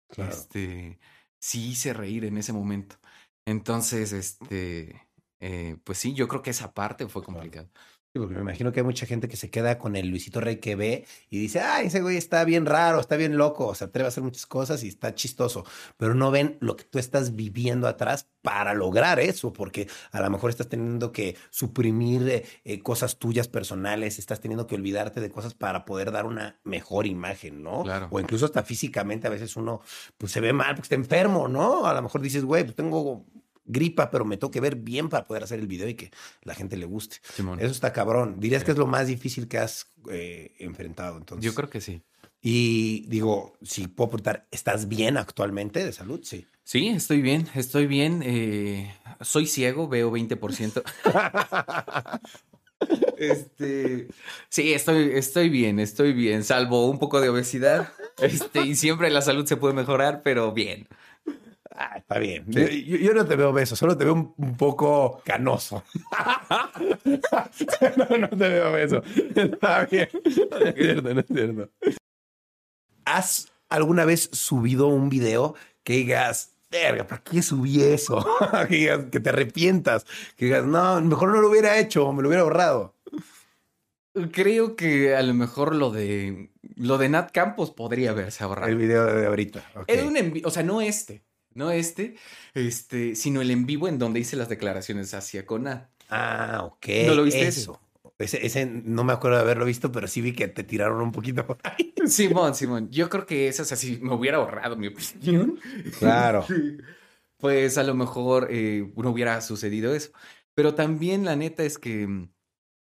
Claro. este, sí hice reír en ese momento. Entonces, este, eh, pues sí, yo creo que esa parte fue complicada. Sí, porque me imagino que hay mucha gente que se queda con el Luisito Rey que ve y dice, ay, ese güey está bien raro, está bien loco, se atreve a hacer muchas cosas y está chistoso, pero no ven lo que tú estás viviendo atrás para lograr eso, porque a lo mejor estás teniendo que suprimir eh, eh, cosas tuyas personales, estás teniendo que olvidarte de cosas para poder dar una mejor imagen, ¿no? Claro. O incluso hasta físicamente a veces uno pues se ve mal porque está enfermo, ¿no? A lo mejor dices, güey, pues tengo gripa, pero me tengo que ver bien para poder hacer el video y que la gente le guste. Simón. Eso está cabrón. Dirías que es lo más difícil que has eh, enfrentado. Entonces. Yo creo que sí. Y digo, si puedo preguntar, ¿estás bien actualmente de salud? Sí. Sí, estoy bien, estoy bien. eh, soy ciego, veo 20%. Este, sí, estoy, estoy bien, estoy bien, salvo un poco de obesidad. Este, y siempre la salud se puede mejorar, pero bien. Ah, está bien. Yo, yo- yo no te veo beso, solo te veo un, un poco canoso. no, no te veo beso. Está bien. No es cierto, no es cierto. ¿Has alguna vez subido un video que digas, verga, ¿para qué subí eso? que, digas, que te arrepientas, que digas, no, mejor no lo hubiera hecho, me lo hubiera ahorrado. Creo que a lo mejor lo de lo de Nat Campos podría haberse ahorrado. El video de ahorita. Era un o sea, no este, no este, este, sino el en vivo en donde hice las declaraciones hacia Conat. Ah, ok. ¿No lo viste eso. Ese, ese no me acuerdo de haberlo visto, pero sí vi que te tiraron un poquito por ahí. Simón, Simón, yo creo que eso, o sea, si me hubiera ahorrado mi opinión, Claro. pues a lo mejor eh, no hubiera sucedido eso. Pero también la neta es que,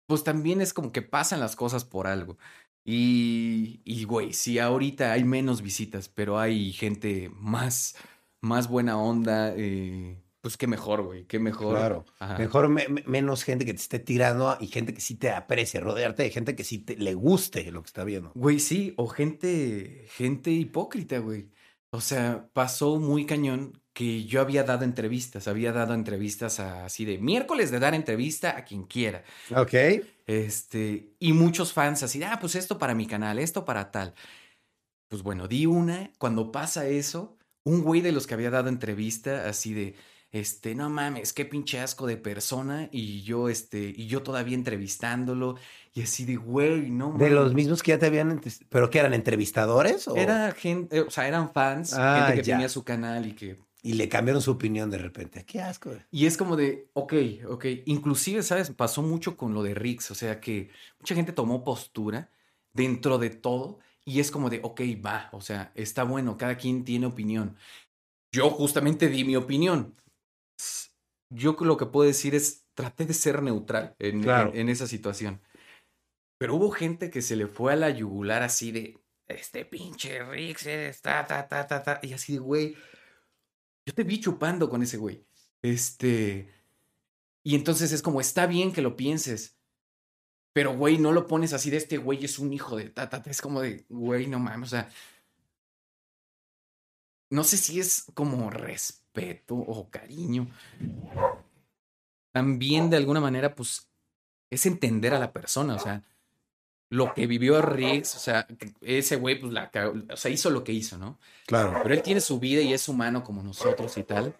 pues también es como que pasan las cosas por algo. Y, y güey, si ahorita hay menos visitas, pero hay gente más, más buena onda, eh, pues qué mejor, güey, qué mejor. Claro. Ajá. Mejor me- me- menos gente que te esté tirando y gente que sí te aprecie, rodearte de gente que sí te, le guste lo que está viendo. Güey, sí, o gente, gente hipócrita, güey. O sea, pasó muy cañón que yo había dado entrevistas, había dado entrevistas a- así de miércoles de dar entrevista a quien quiera. Ok. Este, y muchos fans así, ah, pues esto para mi canal, esto para tal. Pues bueno, di una, cuando pasa eso, un güey de los que había dado entrevista así de, este, no mames, qué pinche asco de persona, y yo, este, y yo todavía entrevistándolo, y así de, güey, no De mames. los mismos que ya te habían, pero que eran entrevistadores o Era gente, o sea, eran fans, Ah, gente que ya. tenía su canal y que... y le cambiaron su opinión de repente. Qué asco. güey. Y es como de, ok, ok. Inclusive, ¿sabes? Pasó mucho con lo de Rix, o sea que mucha gente tomó postura dentro de todo y es como de, ok, va, o sea, está bueno, cada quien tiene opinión. Yo justamente di mi opinión. Yo lo que puedo decir es, traté de ser neutral en, en, esa situación. Pero hubo gente que se le fue a la yugular así de, este pinche Rix, está, ta, ta, ta, ta, y así de, güey, yo te vi chupando con ese güey. Este, y entonces es como, está bien que lo pienses, pero, güey, no lo pones así de este güey es un hijo de ta, ta, ta. Es como de, güey, no mames, o sea, no sé si es como respeto o cariño. También de alguna manera, pues, es entender a la persona, o sea, lo que vivió Riggs, o sea, ese güey, pues, la, o sea, hizo lo que hizo, ¿no? Claro. Pero él tiene su vida y es humano como nosotros y tal.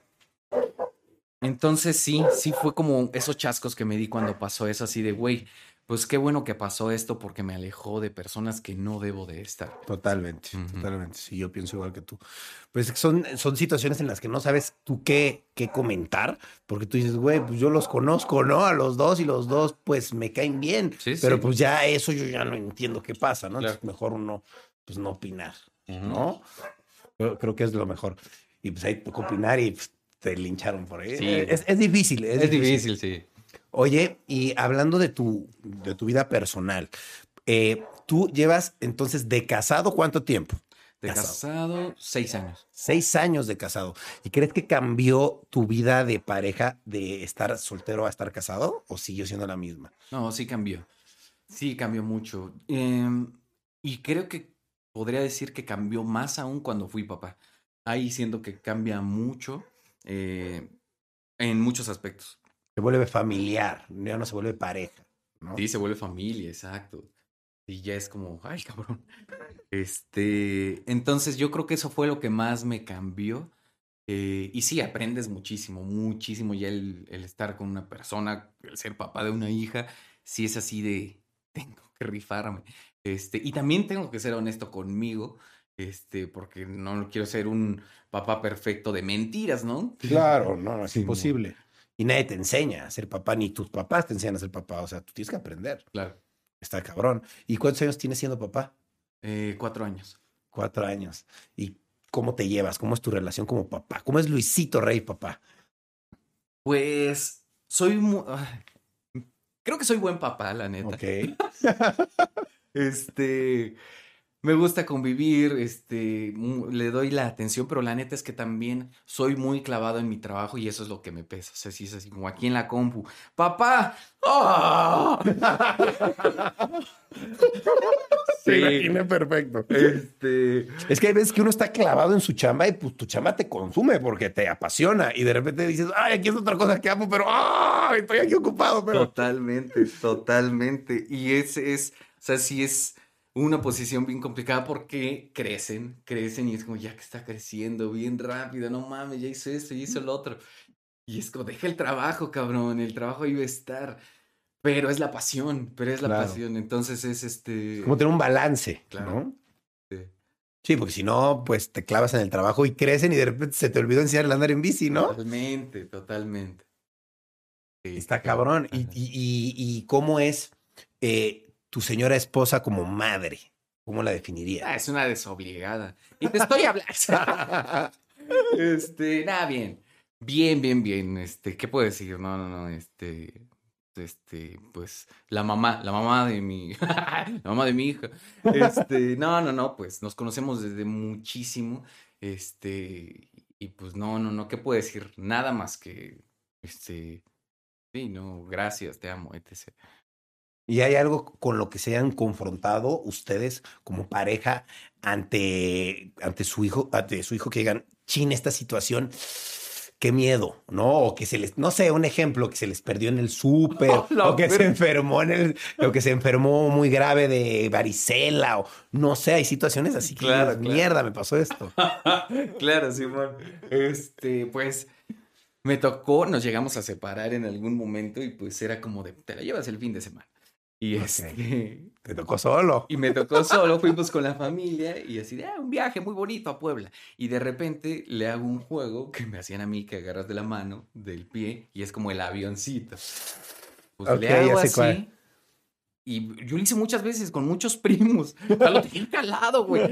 Entonces sí, sí fue como esos chascos que me di cuando pasó eso, así de, güey, pues qué bueno que pasó esto porque me alejó de personas que no debo de estar. Totalmente, totalmente. Sí, yo pienso igual que tú. Pues son, son situaciones en las que no sabes tú qué, qué comentar, porque tú dices, güey, pues yo los conozco, ¿no? A los dos y los dos, pues me caen bien. pero pues ya eso yo ya no entiendo qué pasa, ¿no? Entonces mejor uno, pues no opinar, ¿no? Creo, que es lo mejor. Y pues ahí tocó opinar y pues, te lincharon por ahí. Sí. Es, es difícil. Es, difícil, sí. Oye, y hablando de tu, de tu vida personal, eh, tú llevas entonces de casado cuánto tiempo? De casado. seis años. Seis años de casado. ¿Y crees que cambió tu vida de pareja de estar soltero a estar casado o siguió siendo la misma? No, sí cambió. Sí cambió mucho. Em, y creo que podría decir que cambió más aún cuando fui papá. Ahí siento que cambia mucho eh, en muchos aspectos. Se vuelve familiar, ya no se vuelve pareja. Sí, se vuelve familia, exacto. Y ya es como, ay, cabrón. Este, entonces yo creo que eso fue lo que más me cambió. Eh, y sí, aprendes muchísimo, muchísimo. Ya el, el, estar con una persona, el ser papá de una hija, sí es así de, tengo que rifarme. Este, y también tengo que ser honesto conmigo, este, porque no quiero ser un papá perfecto de mentiras, ¿no? Claro, no, es imposible. Y nadie te enseña a ser papá, ni tus papás te enseñan a ser papá. O sea, tú tienes que aprender. Claro. Está cabrón. ¿Y cuántos años tienes siendo papá? Eh, cuatro años. Cuatro años. ¿Y cómo te llevas? ¿Cómo es tu relación como papá? ¿Cómo es Luisito Rey, papá? Pues soy muy... Creo que soy buen papá, la neta. Ok. este me gusta convivir, este, le doy la atención, pero la neta es que también soy muy clavado en mi trabajo y eso es lo que me pesa. O sea, si es así como aquí en la compu, papá, ¡Oh! sí, perfecto. Este... Es que hay veces que uno está clavado en su chamba y pues tu chamba te consume porque te apasiona y de repente dices, ay, aquí es otra cosa que amo, pero ¡ay! estoy aquí ocupado. Pero... Totalmente, totalmente. Y ese es, o sea, sí es una posición bien complicada porque crecen, crecen y es como ya que está creciendo bien rápido, no mames, ya hizo esto, ya hizo el otro. Y es como, deja el trabajo, cabrón, el trabajo iba a estar. Pero es la pasión, pero es la pasión. Entonces es este. Como tener un balance, claro. Sí. sí. porque si no, pues te clavas en el trabajo y crecen y de repente se te olvidó enseñarle a andar en bici, ¿no? Totalmente, totalmente. Está cabrón. ¿Y, y, y, cómo es eh, tu señora esposa como madre? ¿Cómo la definiría? Ah, es una desobligada. Y te estoy hablando. este, nada, bien. Bien, bien, bien. Este, ¿qué puedo decir? No, no, no. Este, este, pues, la mamá, la mamá de mi, la mamá de mi hija. Este, no, no, no, pues, nos conocemos desde muchísimo. Este, y pues, no, no, no, ¿qué puedo decir? Nada más que, este, sí, no, gracias, te amo, etc. ¿Y hay algo con lo que se hayan confrontado ustedes como pareja ante, ante su hijo, ante su hijo que digan, chin, esta situación, qué miedo, ¿no? O que se les, no sé, un ejemplo, que se les perdió en el súper, o que se enfermó en el, o que se enfermó muy grave de varicela, o no sé, hay situaciones así que claro, mierda, me pasó esto. claro, Simón. Este, pues me tocó, nos llegamos a separar en algún momento y pues era como de, te la llevas el fin de semana. Y este. Te tocó solo. Y me tocó solo, fuimos con la familia y así, ah, un viaje muy bonito a Puebla. Y de repente le hago un juego que me hacían a mí que agarras de la mano, del pie, y es como el avioncito. Pues le hago así. Y yo lo hice muchas veces con muchos primos. Sea, lo tenía calado, güey.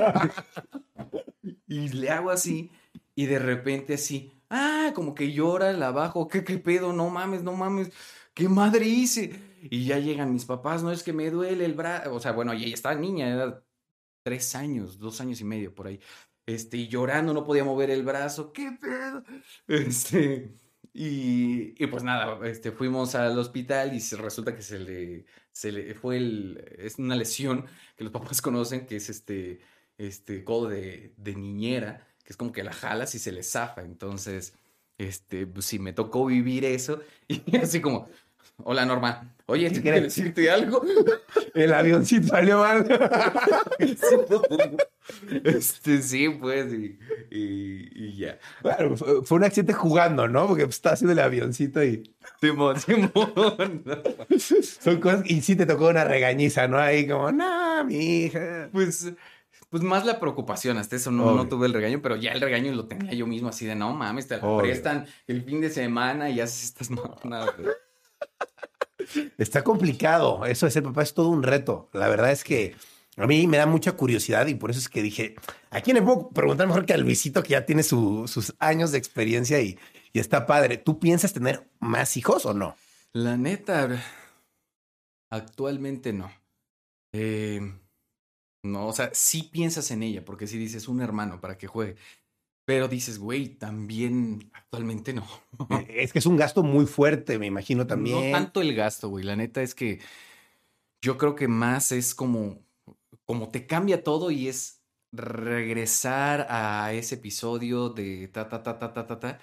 y le hago así, y de repente así, ah, como que llora, la bajo, ¿qué, qué pedo? No mames, no mames, ¿qué madre hice? Y ya llegan mis papás, no es que me duele el brazo, o sea, bueno, y estaba niña, era tres años, dos años y medio por ahí, este, y llorando, no podía mover el brazo, ¿qué pedo? Este, y, y, pues nada, este, fuimos al hospital y resulta que se le, se le fue el, es una lesión que los papás conocen, que es este, este codo de, de niñera, que es como que la jalas y se le zafa. Entonces, este, pues sí, me tocó vivir eso y así como, hola Norma, oye, ¿te quiere decirte algo? El avioncito salió mal. Este, sí, pues, y, y, ya. Bueno, fue, un accidente jugando, ¿no? Porque pues, estaba haciendo el avioncito y. Simón, Simón. Son cosas. Y sí te tocó una regañiza, ¿no? Ahí como, no, mi hija. Pues. Pues más la preocupación, hasta eso no, no, tuve el regaño, pero ya el regaño lo tenía yo mismo así de no mames, te prestan el fin de semana y haces estas mamadas. Está complicado, eso de ser papá es todo un reto. La verdad es que a mí me da mucha curiosidad y por eso es que dije, ¿a quién le puedo preguntar mejor que al Luisito que ya tiene sus años de experiencia y, y, está padre? ¿Tú piensas tener más hijos o no? La neta, actualmente no. Eh, no, o sea, sí piensas en ella, porque si dices un hermano para que juegue. Pero dices, güey, también actualmente no. es que es un gasto muy fuerte, me imagino también. No tanto el gasto, güey. La neta es que yo creo que más es como como te cambia todo y es regresar a ese episodio de ta, ta, ta, ta, ta, ta, ta.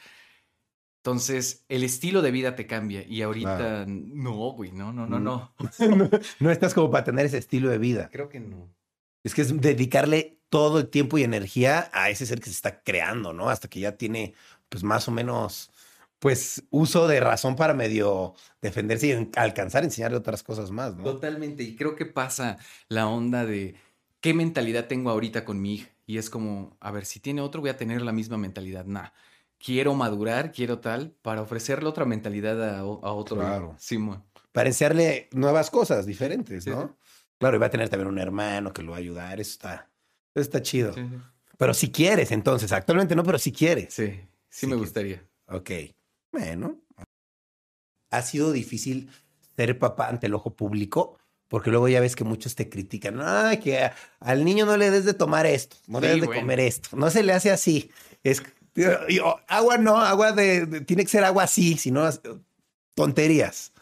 Entonces, el estilo de vida te cambia y ahorita no, güey, no, no, no, no. no. estás como para tener ese estilo de vida. Creo que no. Es que es dedicarle todo el tiempo y energía a ese ser que se está creando, ¿no? Hasta que ya tiene, pues, más o menos, pues, uso de razón para medio defenderse y alcanzar a enseñarle otras cosas más, ¿no? Totalmente. Y creo que pasa la onda de qué mentalidad tengo ahorita con mi hija. Y es como, a ver, si tiene otro, voy a tener la misma mentalidad. Nah, quiero madurar, quiero tal, para ofrecerle otra mentalidad a, otro. Claro. Simón. para enseñarle nuevas cosas diferentes, ¿no? Claro, y va a tener también un hermano que lo va a ayudar. Eso está, está chido. Pero si quieres, entonces, actualmente no, pero si quieres. Sí, sí, me gustaría. Ok. Bueno. ¿Ha sido difícil ser papá ante el ojo público? Porque luego ya ves que muchos te critican. Ay, que al niño no le des de tomar esto, no le des de comer esto. No se le hace así. Es agua no, agua de, tiene que ser agua así, si no tonterías.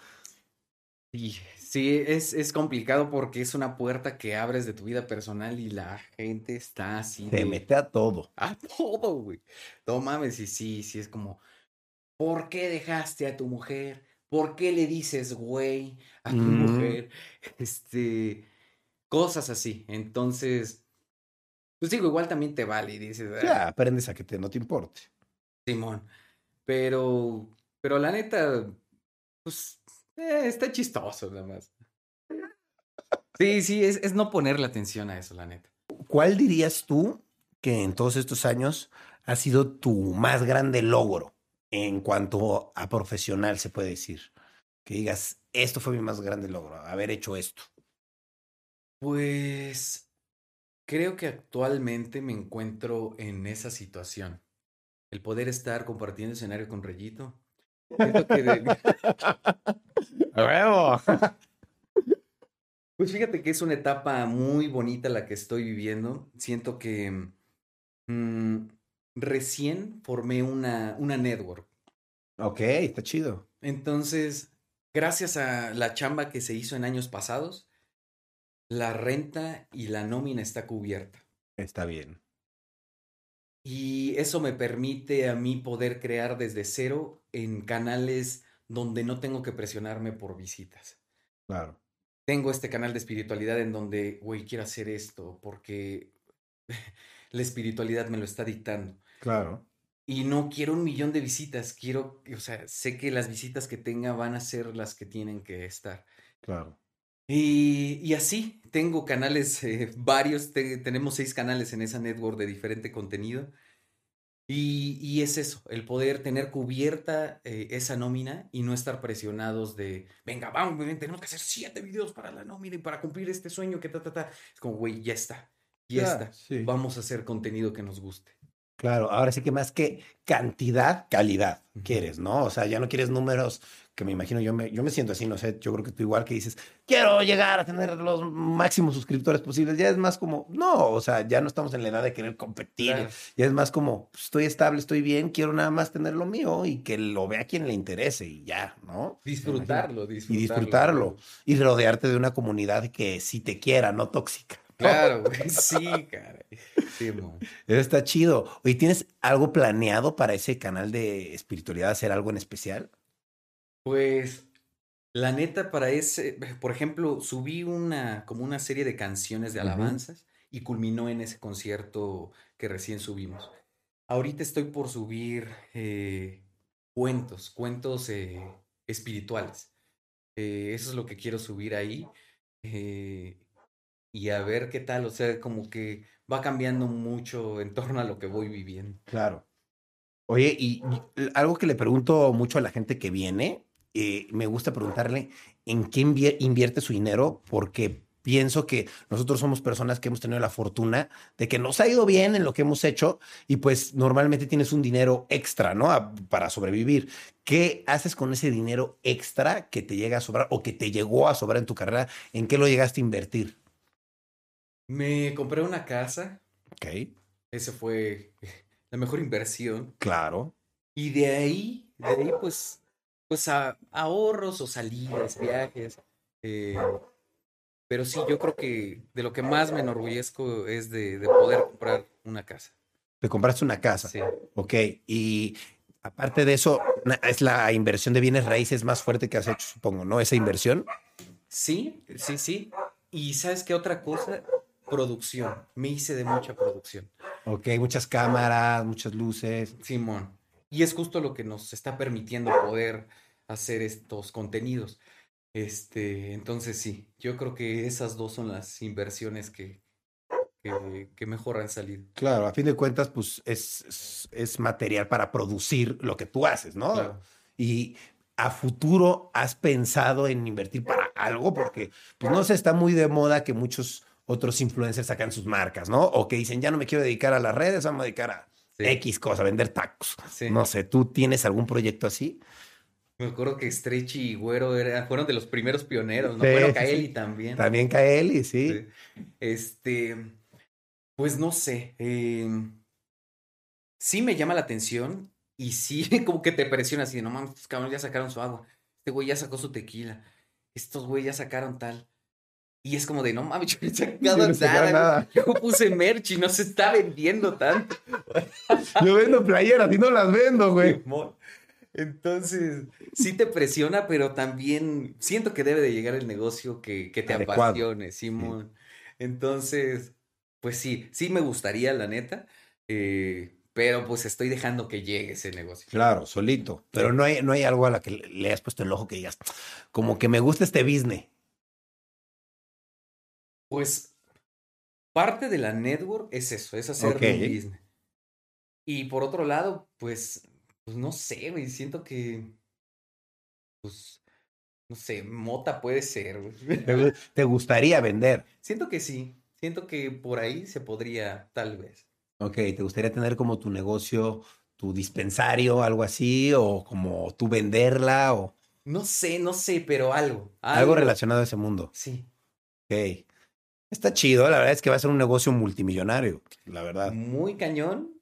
Sí, sí, es, es complicado porque es una puerta que abres de tu vida personal y la gente está así. Te mete a todo. A todo, güey. No mames, y sí, sí, es como, ¿por qué dejaste a tu mujer? ¿Por qué le dices güey a tu mm. mujer? Este, cosas así. Entonces, pues digo, igual también te vale y dices. Ya, ah". aprendes a que te, no te importe. Simón. Pero, pero la neta, pues, eh, está chistoso nada más. Sí, sí, es, es no ponerle atención a eso, la neta. ¿Cuál dirías tú que en todos estos años ha sido tu más grande logro? en cuanto a profesional, se puede decir? Que digas, esto fue mi más grande logro, haber hecho esto. Pues creo que actualmente me encuentro en esa situación. El poder estar compartiendo escenario con Reyito. pues fíjate que es una etapa muy bonita la que estoy viviendo. Siento que mm, recién formé una, una network. Ok, está chido. Entonces, gracias a la chamba que se hizo en años pasados, la renta y la nómina está cubierta. Está bien. Y eso me permite a mí poder crear desde cero en canales donde no tengo que presionarme por visitas. Claro. Tengo este canal de espiritualidad en donde, güey, quiero hacer esto porque la espiritualidad me lo está dictando. Claro. Y no quiero un millón de visitas, quiero, o sea, sé que las visitas que tenga van a ser las que tienen que estar. Claro. Y, y así, tengo canales, eh, varios, tenemos seis canales en esa network de diferente contenido. Y, y es eso, el poder tener cubierta eh, esa nómina y no estar presionados de, venga, vamos, tenemos que hacer siete videos para la nómina y para cumplir este sueño que ta, ta, ta. Es como, güey, ya está, ya está. Vamos a hacer contenido que nos guste. Claro, ahora sí que más que cantidad, calidad quieres, ¿no? O sea, ya no quieres números que me imagino, yo me, yo me siento así, no sé, yo creo que tú igual que dices, quiero llegar a tener los máximos suscriptores posibles, ya es más como, no, o sea, ya no estamos en la edad de querer competir, ya es más como, pues, estoy estable, estoy bien, quiero nada más tener lo mío y que lo vea quien le interese y ya, ¿no? Disfrutarlo, disfrutarlo. Y disfrutarlo. Y rodearte de una comunidad que sí te quiera, no tóxica. Claro, güey, sí, caray. Sí, Está chido. Oye, ¿tienes algo planeado para ese canal de espiritualidad, hacer algo en especial? Pues la neta para ese, por ejemplo, subí una como una serie de canciones de alabanzas y culminó en ese concierto que recién subimos. Ahorita estoy por subir eh, cuentos, cuentos eh, espirituales. Eh, eso es lo que quiero subir ahí. Y a ver qué tal, o sea, como que va cambiando mucho en torno a lo que voy viviendo. Claro. Oye, y algo que le pregunto mucho a la gente que viene, eh, me gusta preguntarle en qué invierte su dinero, porque pienso que nosotros somos personas que hemos tenido la fortuna de que nos ha ido bien en lo que hemos hecho y pues normalmente tienes un dinero extra, ¿no? para sobrevivir. ¿Qué haces con ese dinero extra que te llega a sobrar o que te llegó a sobrar en tu carrera? ¿En qué lo llegaste a invertir? Me compré una casa. Ok. Esa fue la mejor inversión. Claro. Y de ahí, de ahí pues pues a, ahorros o salidas, viajes. Eh, pero sí, yo creo que de lo que más me enorgullezco es de, poder comprar una casa. Te compraste una casa. Sí. Ok. Y aparte de eso, es la inversión de bienes raíces más fuerte que has hecho, supongo, ¿no? Esa inversión. Sí, sí, sí. Y sabes qué otra cosa? Producción. Me hice de mucha producción. Ok, muchas cámaras, muchas luces. Simón. Y es justo lo que nos está permitiendo poder hacer estos contenidos. Este, entonces sí, yo creo que esas dos son las inversiones que, que, mejor han salido. Claro, a fin de cuentas, pues es, es, material para producir lo que tú haces, ¿no? Y a futuro has pensado en invertir para algo, porque pues no se está muy de moda que muchos otros influencers sacan sus marcas, ¿no? O que dicen, ya no me quiero dedicar a las redes, vamos a dedicar a X cosa, vender tacos. No sé, ¿tú tienes algún proyecto así? Me acuerdo que Stretchy y Güero fueron de los primeros pioneros, ¿no? bueno, Kaeli también. También Kaeli, sí. Este, pues no sé. Em, sí me llama la atención y sí como que te presiona así, no mames, estos cabrones ya sacaron su agua. Este güey ya sacó su tequila. Estos güey ya sacaron tal. Y es como de, no mames, yo no he sacado nada. Yo puse merch y no se está vendiendo tanto. yo vendo playeras y no las vendo, güey. Entonces, sí te presiona, pero también siento que debe de llegar el negocio que, que te apasione, Simón. Entonces, pues sí, sí me gustaría, la neta. Eh, pero pues estoy dejando que llegue ese negocio. Claro, solito. Pero no hay, no hay algo a la que le hayas puesto el ojo que digas, como que me gusta este business. Pues parte de la network es eso, es hacer un business. Y por otro lado, pues, pues no sé, güey, siento que, pues, no sé, mota puede ser. Güey. ¿Te gustaría vender? Siento que sí, siento que por ahí se podría, tal vez. Ok, ¿te gustaría tener como tu negocio, tu dispensario, algo así, o como tú venderla, o...? No sé, no sé, pero algo. Algo, algo relacionado a ese mundo. Sí. Ok. Está chido, la verdad es que va a ser un negocio multimillonario, la verdad. Muy cañón.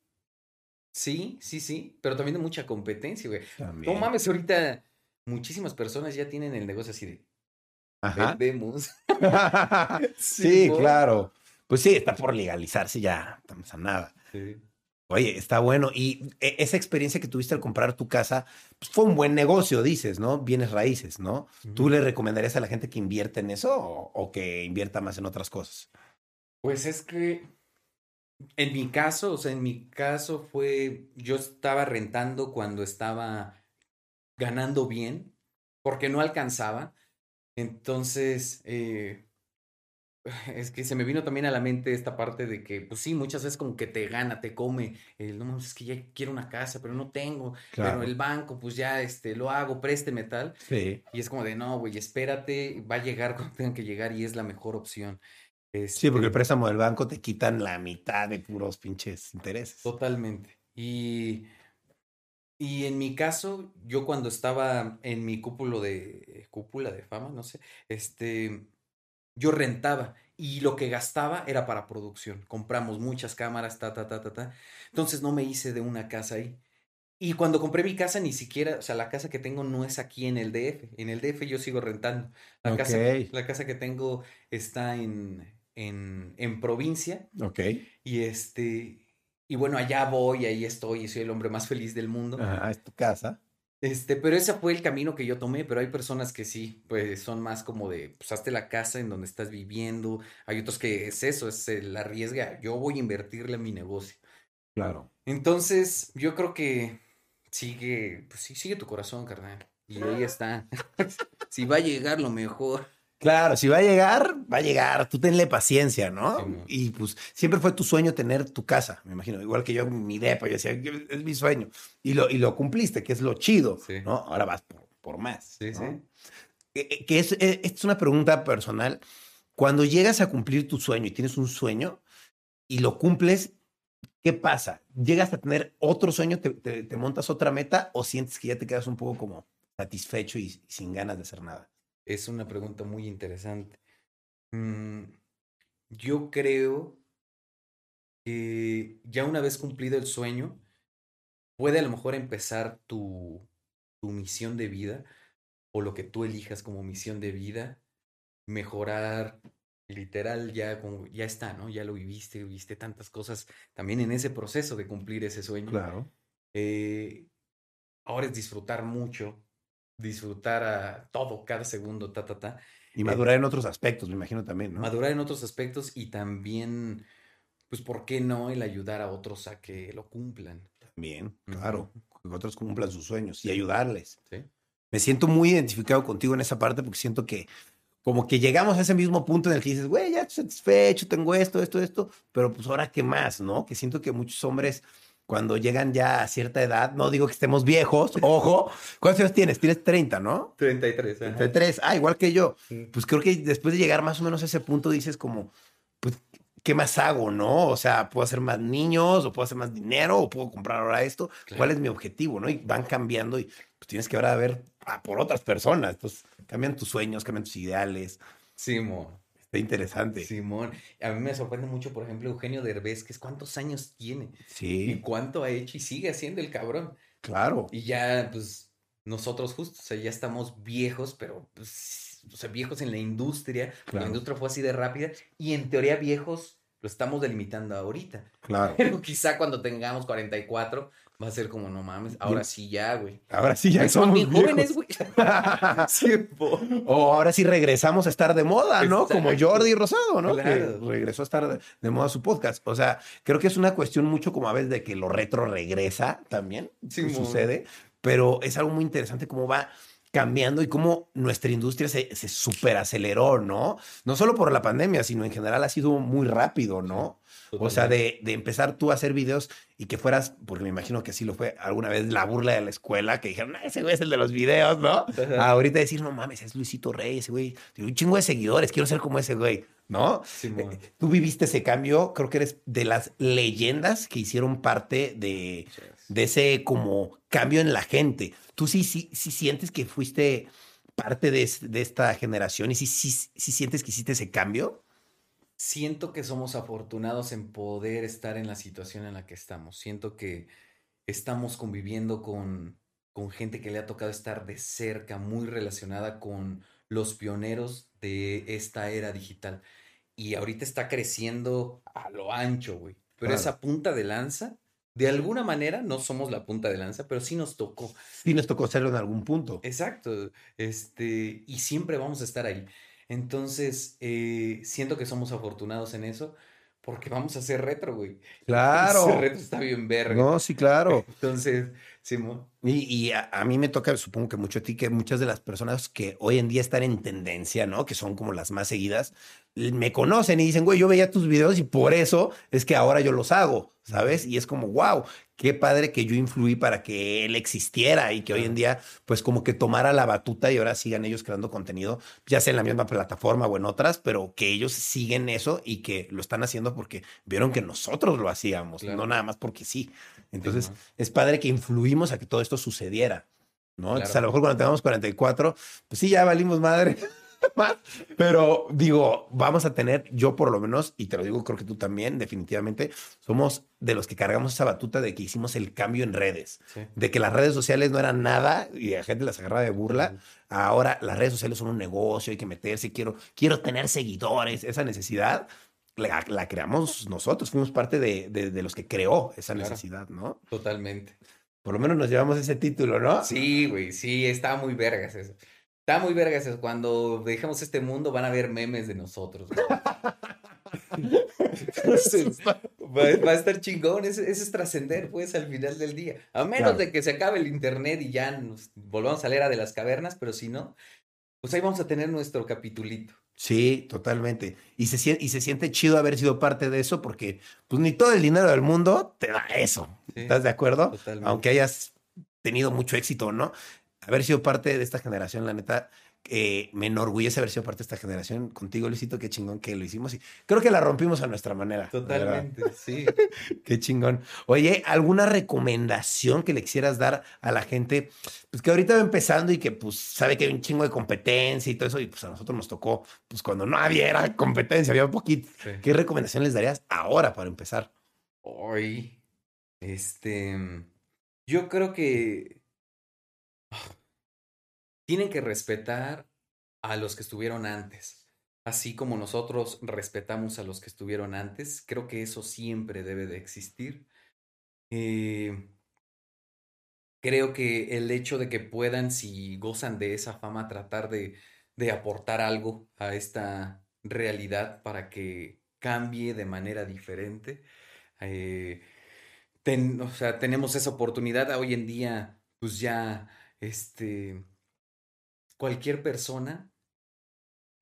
Sí, sí, sí, pero también de mucha competencia, güey. No mames, ahorita muchísimas personas ya tienen el negocio así de. Ajá. Vendemos. sí, claro. Pues sí, está por legalizarse ya, estamos a nada. Sí. Oye, está bueno. Y e, esa experiencia que tuviste al comprar tu casa, pues fue un buen negocio, dices, ¿no? Bienes raíces, ¿no? ¿Tú le recomendarías a la gente que invierte en eso o, que invierta más en otras cosas? Pues es que en mi caso, o sea, en mi caso fue, yo estaba rentando cuando estaba ganando bien, porque no alcanzaba. Entonces, eh, es que se me vino también a la mente esta parte de que, pues sí, muchas veces como que te gana, te come, el, no, es que ya quiero una casa, pero no tengo, pero el banco, pues ya, este, lo hago, présteme tal. Sí. Y es como de, no, güey, espérate, va a llegar cuando tenga que llegar y es la mejor opción. Sí, porque el Este, préstamo del banco te quitan la mitad de puros pinches intereses. Totalmente. Y, y en mi caso, yo cuando estaba en mi cúpulo de cúpula de fama, no sé, este, yo rentaba y lo que gastaba era para producción. Compramos muchas cámaras, ta, ta, ta, ta, ta. Entonces no me hice de una casa ahí. Y cuando compré mi casa, ni siquiera, o sea, la casa que tengo no es aquí en el DF. En el DF yo sigo rentando. La, casa, la casa que tengo está en, en, en provincia. Ok. Y este, y bueno, allá voy, ahí estoy, y soy el hombre más feliz del mundo. Ajá, es tu casa. Este, pero ese fue el camino que yo tomé, pero hay personas que sí, pues son más como de, pues hazte la casa en donde estás viviendo. Hay otros que es eso, es el arriesga, yo voy a invertirle en mi negocio. Claro. Entonces, yo creo que sigue, pues sí, sigue tu corazón, carnal. Y ahí está. Si va a llegar lo mejor. Claro, si va a llegar, va a llegar. Tú tenle paciencia, ¿no? Sí, y pues siempre fue tu sueño tener tu casa, me imagino. Igual que yo, mi depa, yo decía, es mi sueño. Y lo, y lo cumpliste, que es lo chido, Sí. ¿no? Ahora vas por, por más. Sí, ¿no? sí. Eh, eh, Que es, esta es una pregunta personal. Cuando llegas a cumplir tu sueño y tienes un sueño y lo cumples, ¿qué pasa? ¿Llegas a tener otro sueño, te, te- te montas otra meta o sientes que ya te quedas un poco como satisfecho y, y sin ganas de hacer nada? Es una pregunta muy interesante. Mm, yo creo que ya una vez cumplido el sueño, puede a lo mejor empezar tu, tu misión de vida o lo que tú elijas como misión de vida, mejorar literal ya como ya está, ¿no? Ya lo viviste, viviste tantas cosas también en ese proceso de cumplir ese sueño. Claro. Eh, ahora es disfrutar mucho, disfrutar a todo, cada segundo, ta, ta, ta. Y madurar en otros aspectos, me imagino también, ¿no? Madurar en otros aspectos y también, pues, ¿por qué no el ayudar a otros a que lo cumplan? También, claro. Que otros cumplan sus sueños y ayudarles. ¿Sí? Me siento muy identificado contigo en esa parte porque siento que como que llegamos a ese mismo punto en el que dices, güey, ya estoy satisfecho, tengo esto, esto, esto, pero pues ahora qué más, ¿no? Que siento que muchos hombres cuando llegan ya a cierta edad, no digo que estemos viejos, ojo, ¿cuántos años tienes? Tienes 30, ¿no? 33, 33, ah, igual que yo. Sí. Pues creo que después de llegar más o menos a ese punto dices como, pues, ¿qué más hago, no? O sea, ¿puedo hacer más niños o puedo hacer más dinero o puedo comprar ahora esto? ¿Cuál es mi objetivo, no? Y van cambiando y pues tienes que ahora ver ah, por otras personas. Entonces, cambian tus sueños, cambian tus ideales. Simón, Está interesante. Simón. A mí me sorprende mucho, por ejemplo, Eugenio Derbez, que es cuántos años tiene y Sí, cuánto ha hecho y sigue haciendo el cabrón. claro. Y ya, pues, nosotros justo, o sea, ya estamos viejos, pero, pues, o sea, viejos en la industria, Claro. la industria fue así de rápida, y en teoría viejos lo estamos delimitando ahorita. Claro. Pero quizá cuando tengamos 44 va a ser como, no mames, ahora sí ya, güey. Ahora sí ya Ay, son somos bien jóvenes, güey. Sí. O ahora sí regresamos a estar de moda, ¿no? Como. Jordi Rosado, ¿no? Claro. Que regresó a estar de, moda su podcast. O sea, creo que es una cuestión mucho como a veces de que lo retro regresa también. Sí, que sucede. Pero es algo muy interesante cómo va cambiando y cómo nuestra industria se, se superaceleró, ¿no? No solo por la pandemia, sino en general ha sido muy rápido, ¿no? O sea, de, de empezar tú a hacer videos y que fueras, porque me imagino que así lo fue alguna vez, la burla de la escuela, que dijeron, "Ah, ese güey es el de los videos, ¿no? Ajá. Ahorita decir, no mames, es Luisito Rey, ese güey, tiene un chingo de seguidores, quiero ser como ese güey, ¿no? Simón. Eh, Tú viviste ese cambio, creo que eres de las leyendas que hicieron parte de, de ese como cambio en la gente. Tú sí, sí, sí sientes que fuiste parte de, de esta generación y sí, sí, sí sientes que hiciste ese cambio. Siento que somos afortunados en poder estar en la situación en la que estamos. Siento que estamos conviviendo con, con gente que le ha tocado estar de cerca, muy relacionada con los pioneros de esta era digital. Y ahorita está creciendo a lo ancho, güey. Pero Claro. esa punta de lanza, de alguna manera, no somos la punta de lanza, pero sí nos tocó. Sí nos tocó hacerlo en algún punto. Exacto, este, y siempre vamos a estar ahí. Entonces, eh, siento que somos afortunados en eso, porque vamos a hacer retro, güey. Claro. retro está bien verga. No, sí, claro. Entonces, Simón. Y, a, mí me toca, supongo que mucho a ti, que muchas de las personas que hoy en día están en tendencia, ¿no? Que son como las más seguidas, me conocen y dicen, güey, yo veía tus videos y por eso es que ahora yo los hago, ¿sabes? Y es como, wow, qué padre que yo influí para que él existiera y que hoy en día, pues como que tomara la batuta y ahora sigan ellos creando contenido, ya sea en la misma plataforma o en otras, pero que ellos siguen eso y que lo están haciendo porque vieron que nosotros lo hacíamos, no nada más porque sí. Entonces, es padre que influimos a que todo esto sucediera, ¿no? Entonces, a lo mejor cuando tengamos 44, pues sí, ya valimos madre. Pero digo, vamos a tener, yo por lo menos, y te lo digo, creo que tú también, definitivamente, somos de los que cargamos esa batuta de que hicimos el cambio en redes, de que las redes sociales no eran nada y la gente las agarraba de burla. Ahora las redes sociales son un negocio, hay que meterse, quiero, quiero tener seguidores, esa necesidad. La, creamos nosotros, fuimos parte de, de, los que creó esa necesidad, ¿no? Totalmente. Por lo menos nos llevamos ese título, ¿no? Sí, güey, sí, está muy vergas eso. Está muy vergas. Cuando dejemos este mundo van a ver memes de nosotros. va, a estar chingón. Ese, es trascender, pues, al final del día. A menos de que se acabe el internet y ya nos volvamos a leer a de las cavernas, pero si no, pues ahí vamos a tener nuestro capitulito. Sí, totalmente. Y se, y se siente chido haber sido parte de eso porque, pues, ni todo el dinero del mundo te da eso. ¿Estás de acuerdo? Totalmente. Aunque hayas tenido mucho éxito, ¿no? Haber sido parte de esta generación, la neta, eh, me enorgullece haber sido parte de esta generación. Contigo, Luisito, qué chingón que lo hicimos. Y creo que la rompimos a nuestra manera. Totalmente, sí. qué chingón. Oye, ¿alguna recomendación que le quisieras dar a la gente? Pues que ahorita va empezando y que pues sabe que hay un chingo de competencia y todo eso. Y pues a nosotros nos tocó, pues cuando no había competencia, había un poquito. ¿Qué recomendación les darías ahora para empezar? Hoy, este, yo creo que tienen que respetar a los que estuvieron antes. Así como nosotros respetamos a los que estuvieron antes, creo que eso siempre debe de existir. Eh, creo que el hecho de que puedan, si gozan de esa fama, tratar de, de aportar algo a esta realidad para que cambie de manera diferente. Eh, o sea, tenemos esa oportunidad hoy en día, pues ya, este, cualquier persona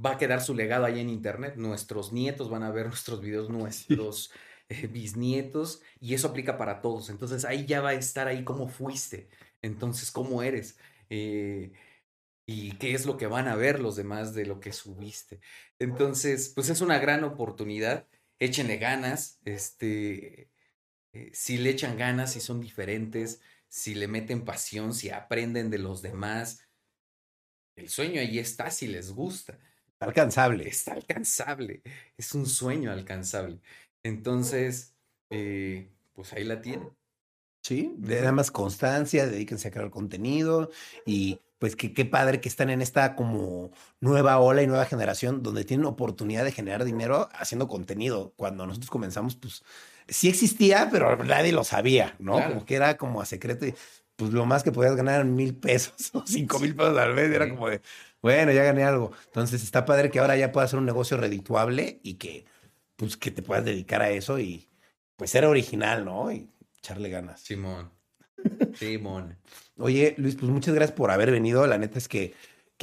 va a quedar su legado ahí en Internet. Nuestros nietos van a ver nuestros videos, nuestros eh, bisnietos, y eso aplica para todos. Entonces ahí ya va a estar ahí cómo fuiste, entonces cómo eres. Eh, y qué es lo que van a ver los demás de lo que subiste. Entonces, pues es una gran oportunidad. Échenle ganas. Este, eh, si le echan ganas, si son diferentes, si le meten pasión, si aprenden de los demás, el sueño ahí está si les gusta. Está alcanzable. Está alcanzable. Es un sueño alcanzable. Entonces, eh, pues ahí la tienen. Sí, le da más constancia, dedíquense a crear contenido y pues qué, qué padre que están en esta como nueva ola y nueva generación donde tienen oportunidad de generar dinero haciendo contenido. Cuando nosotros comenzamos, pues sí existía, pero nadie lo sabía, ¿no? Como que era como a secreto pues lo más que podías ganar eran mil pesos o cinco mil pesos al mes. Era como de, bueno, ya gané algo. Entonces está padre que ahora ya puedas hacer un negocio redituable y que, pues, que te puedas dedicar a eso y pues ser original, ¿no? Y echarle ganas. Simón. Simón. Oye, Luis, pues muchas gracias por haber venido. La neta es que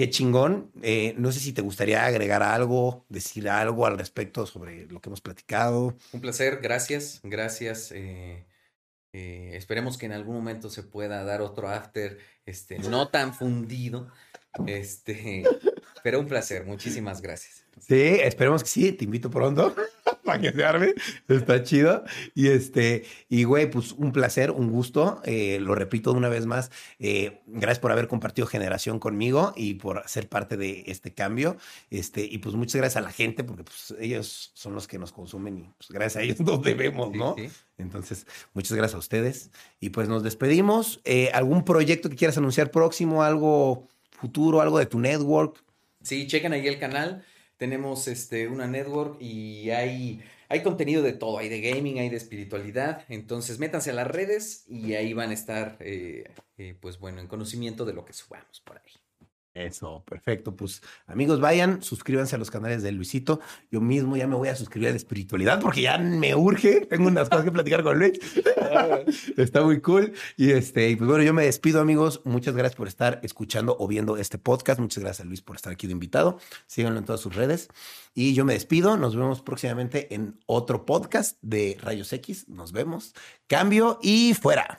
qué chingón. Eh, no sé si te gustaría agregar algo, decir algo al respecto sobre lo que hemos platicado. Un placer, gracias, gracias. Eh, eh, esperemos que en algún momento se pueda dar otro after, este, no tan fundido. Este, pero un placer, muchísimas gracias. Sí, esperemos que sí, te invito pronto para que se arme, está chido. Y este, y güey, pues un placer, un gusto, eh, lo repito una vez más, eh, gracias por haber compartido generación conmigo y por ser parte de este cambio. Este, y pues muchas gracias a la gente, porque pues ellos son los que nos consumen y pues gracias a ellos nos debemos, ¿no? Entonces, muchas gracias a ustedes. Y pues nos despedimos. Eh, ¿Algún proyecto que quieras anunciar próximo, algo futuro, algo de tu network? Sí, chequen ahí el canal tenemos este, una network y hay, hay contenido de todo, hay de gaming, hay de espiritualidad, entonces métanse a las redes y ahí van a estar, eh, eh, pues bueno, en conocimiento de lo que subamos por ahí. Eso, perfecto. Pues amigos, vayan, suscríbanse a los canales de Luisito. Yo mismo ya me voy a suscribir a la espiritualidad porque ya me urge. Tengo unas cosas que platicar con Luis. Está muy cool. Y este, pues bueno, yo me despido, amigos. Muchas gracias por estar escuchando o viendo este podcast. Muchas gracias, Luis, por estar aquí de invitado. Síganlo en todas sus redes. Y yo me despido. Nos vemos próximamente en otro podcast de Rayos X. Nos vemos. Cambio y fuera.